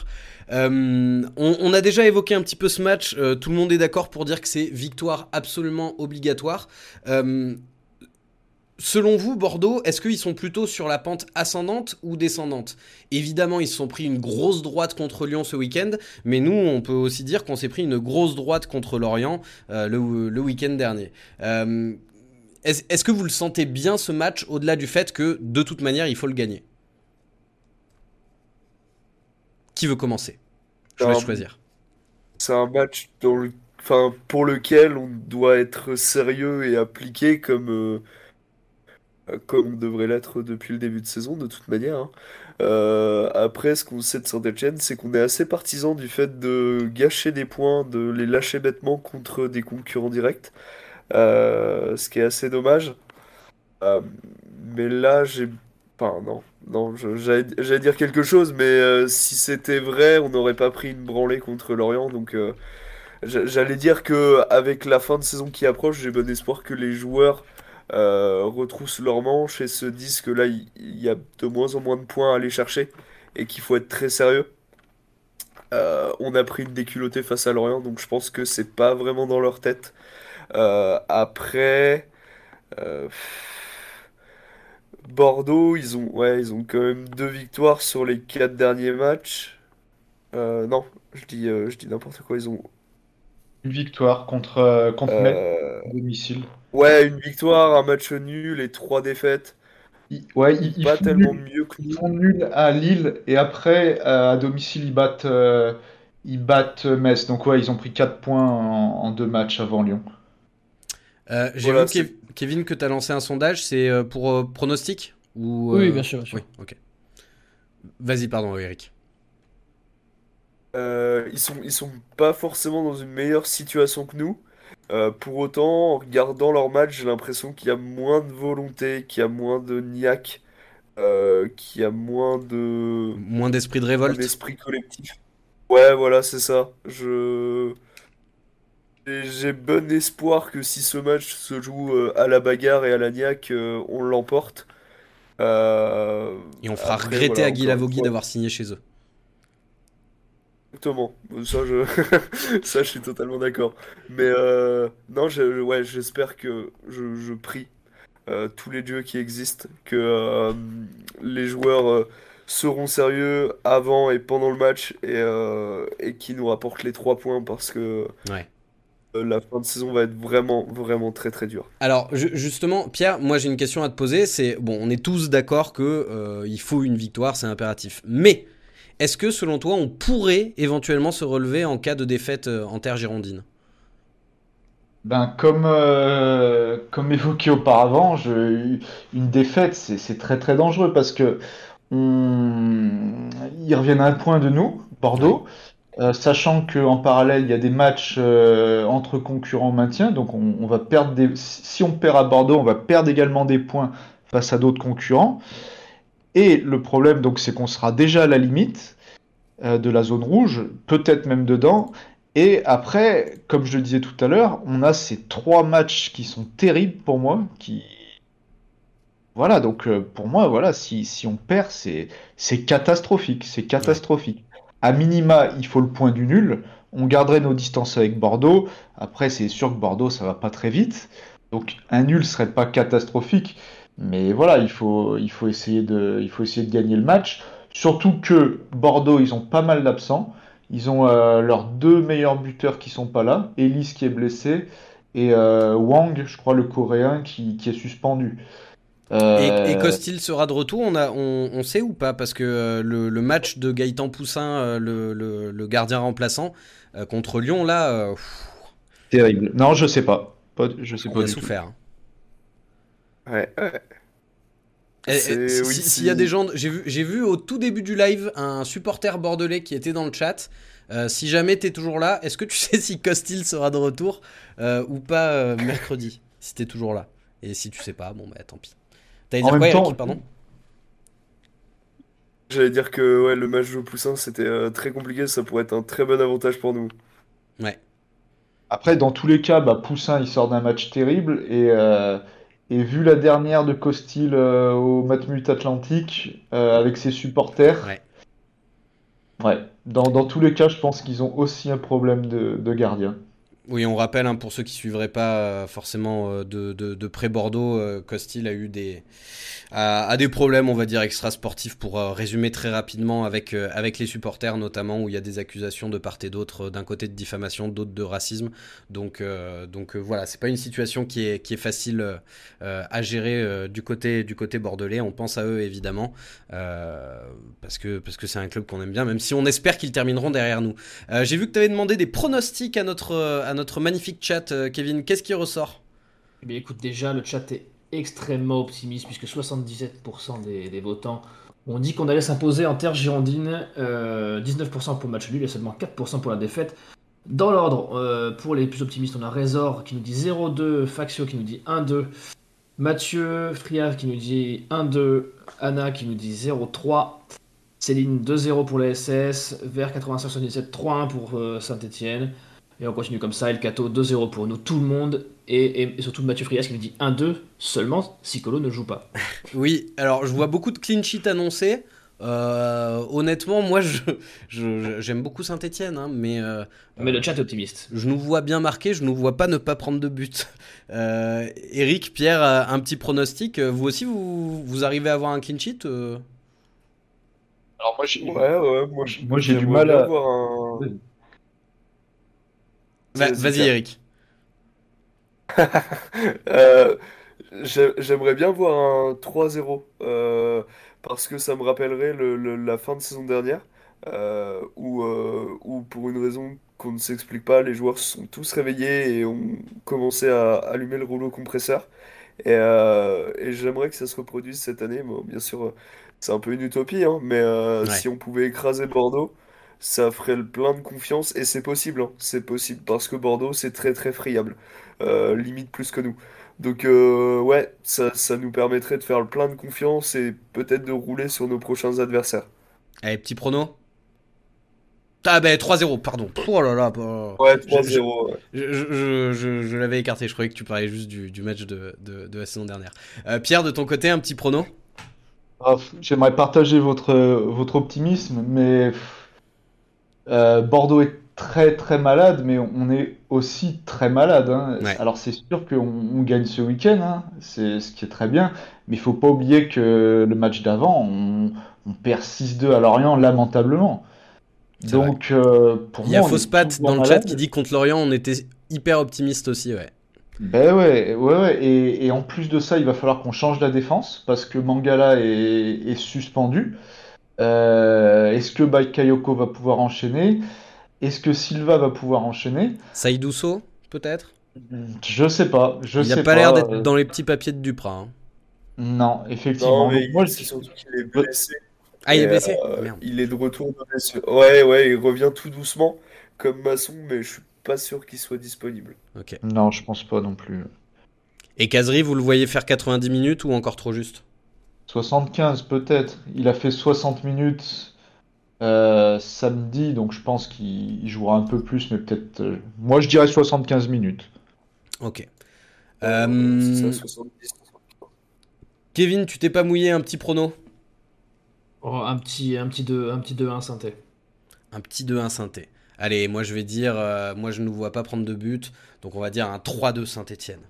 Euh, on, on a déjà évoqué un petit peu ce match, euh, tout le monde est d'accord pour dire que c'est victoire absolument obligatoire. Selon vous, Bordeaux, est-ce qu'ils sont plutôt sur la pente ascendante ou descendante? Évidemment, ils se sont pris une grosse droite contre Lyon ce week-end, mais nous, on peut aussi dire qu'on s'est pris une grosse droite contre Lorient euh, le, le week-end dernier. Euh, est-ce, est-ce que vous le sentez bien ce match, au-delà du fait que, de toute manière, il faut le gagner? Qui veut commencer? Je Alors, choisir. C'est un match dans le... enfin, pour lequel on doit être sérieux et appliqué comme, euh, comme on devrait l'être depuis le début de saison, de toute manière. hein. Euh, après, ce qu'on sait de Saint-Etienne, c'est qu'on est assez partisan du fait de gâcher des points, de les lâcher bêtement contre des concurrents directs, Euh, ce qui est assez dommage. Euh, mais là, j'ai... Enfin, non, non, j'allais dire quelque chose, mais euh, si c'était vrai, on n'aurait pas pris une branlée contre Lorient, donc... euh, J'a- J'allais dire que avec la fin de saison qui approche, j'ai bon espoir que les joueurs euh, retroussent leurs manches et se disent que là, il il y a de moins en moins de points à aller chercher et qu'il faut être très sérieux. Euh, on a pris une déculottée face à Lorient, donc je pense que c'est pas vraiment dans leur tête. Euh, après, Bordeaux, ils ont, ouais, ils ont quand même deux victoires sur les quatre derniers matchs. Euh, non, je dis, euh, je dis n'importe quoi. Ils ont, Une victoire contre, euh, contre Metz à domicile. Ouais, une victoire, un match nul et trois défaites. Ils- ouais, ils, ils Pas font tellement nul, mieux que ils nous. font nul à Lille et après euh, à domicile ils battent, euh, ils battent Metz. Donc ouais, ils ont pris 4 points en, en deux matchs avant Lyon. Euh, J'ai Voilà, vu, Kev- Kevin, que tu as lancé un sondage. C'est pour euh, pronostic ou, Oui, bien sûr, bien sûr. Oui, ok. Vas-y, pardon, Eric. Euh, ils sont, ils sont pas forcément dans une meilleure situation que nous. Euh, pour autant, en regardant leur match, j'ai l'impression qu'il y a moins de volonté, qu'il y a moins de niaque, euh, qu'il y a moins de Moins d'esprit de révolte. esprit collectif. Ouais, voilà, c'est ça. Je j'ai bon espoir que si ce match se joue euh, à la bagarre et à la niaque, on l'emporte. Euh, Et on fera après, regretter voilà, à Guy Lavogui d'avoir signé chez eux. Exactement. Ça, je, [LAUGHS] ça, je suis totalement d'accord. Mais euh, non, je- ouais, j'espère que je, je prie euh, tous les dieux qui existent que euh, les joueurs seront sérieux avant et pendant le match et, et qui nous rapportent les trois points parce que Ouais. la fin de saison va être vraiment, vraiment très, très dure. Alors ju- justement, Pierre, moi j'ai une question à te poser. C'est bon, on est tous d'accord que euh, il faut une victoire, c'est impératif. Mais est-ce que selon toi, on pourrait éventuellement se relever en cas de défaite euh, en terre girondine? Ben, comme, euh, comme évoqué auparavant, je- une défaite, c'est très très dangereux parce que on, ils reviennent à un point de nous, Bordeaux, euh, sachant qu'en parallèle, il y a des matchs euh, entre concurrents maintien, donc on, on va perdre des, si on perd à Bordeaux, on va perdre également des points face à d'autres concurrents. Et le problème, donc, c'est qu'on sera déjà à la limite euh, de la zone rouge, peut-être même dedans. Et après, comme je le disais tout à l'heure, on a ces trois matchs qui sont terribles pour moi, qui voilà, donc euh, pour moi, voilà, si, si on perd, c'est catastrophique, c'est catastrophique. À minima, il faut le point du nul. On garderait nos distances avec Bordeaux. Après, c'est sûr que Bordeaux, ça va pas très vite. Donc un nul serait pas catastrophique. Mais voilà, il faut, il faut essayer de, il faut essayer de gagner le match. Surtout que Bordeaux, ils ont pas mal d'absents. Ils ont euh, leurs deux meilleurs buteurs qui sont pas là. Ellis qui est blessé et euh, Wang, je crois le coréen, qui, qui est suspendu. Et, Euh, et Costil sera de retour, on, a, on, on sait ou pas Parce que euh, le, le match de Gaëtan Poussin, euh, le, le- le gardien remplaçant, euh, contre Lyon, là, euh, terrible. Non, je sais pas. Pas- je sais on pas a du tout. souffert. hein. Ouais, ouais. Et- et C'est- si- oui, si- c'est- S'il y a des gens, j'ai vu, j'ai vu au tout début du live un supporter bordelais qui était dans le chat. Euh, si jamais t'es toujours là, est-ce que tu [LAUGHS] sais si Costil sera de retour euh, ou pas euh, mercredi Si t'es toujours là? Et si tu sais pas, bon bah tant pis. T'allais En dire même quoi, temps- Eric Pardon J'allais dire que ouais, le match de Poussin, c'était euh, très compliqué. Ça pourrait être un très bon avantage pour nous. Ouais. Après, dans tous les cas, bah, Poussin, il sort d'un match terrible. Et, euh, et vu la dernière de Costil euh, au Matmut Atlantique euh, avec ses supporters, Ouais. ouais, dans, dans tous les cas, je pense qu'ils ont aussi un problème de, de gardien. Oui, on rappelle hein, pour ceux qui suivraient pas euh, forcément euh, de, de, de près Bordeaux, euh, Costil a eu des a, des problèmes, on va dire extra sportifs pour résumer très rapidement avec avec les supporters notamment où il y a des accusations de part et d'autre, d'un côté de diffamation, d'autre de racisme. Donc euh, donc voilà, pas une situation qui est qui est facile à gérer du côté du côté bordelais. On pense à eux évidemment parce que parce que c'est un club qu'on aime bien, même si on espère qu'ils termineront derrière nous. J'ai vu que tu avais demandé des pronostics à notre, notre magnifique chat, euh, Kevin. Qu'est-ce qui ressort? Eh bien, écoute, déjà, le chat est extrêmement optimiste puisque 77% des, votants ont dit qu'on allait s'imposer en terre girondine, euh, 19% pour le match nul et seulement 4% pour la défaite. Dans l'ordre, euh, pour les plus optimistes, on a Razor qui nous dit 0-2, Faxio qui nous dit 1-2, Mathieu Friave qui nous dit 1-2, Anna qui nous dit 0-3, Céline 2-0 pour la SS, Vert 8577 3-1 pour Saint-Etienne. Et on continue comme ça, El Cato 2-0 pour nous, tout le monde. Et, et- et surtout Mathieu Frias qui nous dit 1-2 seulement si Colo ne joue pas. [LAUGHS] Oui, alors je vois beaucoup de clean sheet annoncés. Euh, honnêtement, moi, je, je- j'aime beaucoup Saint-Etienne, mais, euh, Mais le chat est optimiste. je nous vois bien marquer, je nous vois pas ne pas prendre de but. Euh, Eric, Pierre, euh, un petit pronostic. Euh, Vous aussi, vous, vous arrivez à avoir un clean sheet euh? Alors moi, j'ai Ouais, ouais, moi, Moi, j'ai du mal à- voir un- Va- Vas-y. Eric. [LAUGHS] Euh, j'ai- J'aimerais bien voir un 3-0 euh, parce que ça me rappellerait le- le- la fin de saison dernière euh, où, où pour une raison qu'on ne s'explique pas, les joueurs se sont tous réveillés et ont commencé à allumer le rouleau compresseur. Et, et j'aimerais que ça se reproduise cette année. Bon, bien sûr, c'est un peu une utopie, hein, mais Ouais. si on pouvait écraser Bordeaux, ça ferait le plein de confiance et c'est possible, hein, c'est possible parce que Bordeaux c'est très très friable, euh, limite plus que nous. Donc euh, ouais, ça, ça nous permettrait de faire le plein de confiance et peut-être de rouler sur nos prochains adversaires. Allez, petit prono. Ah ben 3-0, pardon. Oh là là. bah. Ouais, Je- 3-0. ouais. Je, je- je- je- je l'avais écarté, je croyais que tu parlais juste du, du match de, de- de la saison dernière. Euh, Pierre, de ton côté, un petit prono? Ah, J'aimerais partager votre, votre optimisme, mais pff, euh, Bordeaux est très très malade, mais on est aussi très malade. hein. Ouais. Alors c'est sûr qu'on on gagne ce week-end, hein, c'est ce qui est très bien, mais il faut pas oublier que le match d'avant, on, on perd 6-2 à Lorient lamentablement. Donc euh, pour Il y a Fausse Patte dans le chat qui dit contre Lorient, on était hyper optimiste aussi, ouais. Ben ouais, ouais, ouais. Et, et en plus de ça, il va falloir qu'on change la défense parce que Mangala est, est suspendu. Euh, est-ce que Bakayoko va pouvoir enchaîner? Est-ce que Silva va pouvoir enchaîner? Saïdousso, peut-être? Je sais pas, je Il n'a sais pas l'air pas. d'être dans les petits papiers de Duprat. hein. Non, effectivement. Non, mais Donc moi, c'est je- surtout qu'il est blessé. Ah, il est blessé? euh, Merde. il est de retour de blessure. Ouais, ouais, il revient tout doucement comme Masson, mais je suis pas sûr qu'il soit disponible. Ok. Non, je pense pas non plus. Et Kazri, vous le voyez faire 90 minutes ou encore trop juste? 75 peut-être. Il a fait 60 minutes euh, samedi, donc je pense qu'il il jouera un peu plus, mais peut-être. euh, Moi, je dirais 75 minutes. Ok. C'est Euh, ça, 70. Kevin, tu t'es pas mouillé un petit prono? Oh, un petit, un petit 2, un petit 2-1 synthé. Un petit 2-1 synthé. Allez, moi je vais dire, euh, moi je ne nous vois pas prendre de but, donc on va dire un 3-2 Saint-Etienne.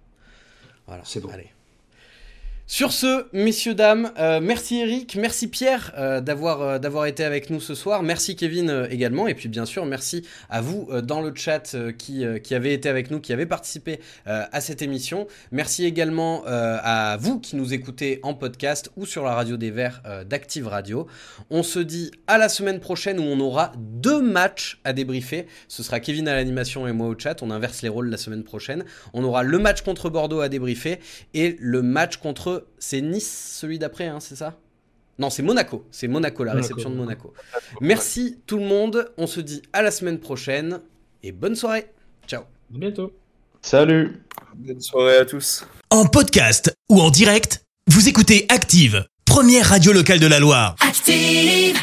Voilà, C'est bon. Allez. Sur ce, messieurs, dames, euh, merci Eric, merci Pierre euh, d'avoir euh, d'avoir été avec nous ce soir, merci Kevin également, et puis bien sûr merci à vous dans le chat qui, qui avez été avec nous, qui avez participé à cette émission. Merci également à vous qui nous écoutez en podcast ou sur la radio des Verts d'Active Radio. On se dit à la semaine prochaine où on aura deux matchs à débriefer. Ce sera Kevin à l'animation et moi au chat. On inverse les rôles la semaine prochaine. On aura le match contre Bordeaux à débriefer et le match contre. C'est Nice, celui d'après, hein, c'est ça? Non, c'est Monaco. C'est Monaco, la Monaco. réception de Monaco. Merci tout le monde. On se dit à la semaine prochaine et bonne soirée. Ciao. À bientôt. Salut! Bonne soirée à tous. En podcast ou en direct, vous écoutez Active, première radio locale de la Loire. Active.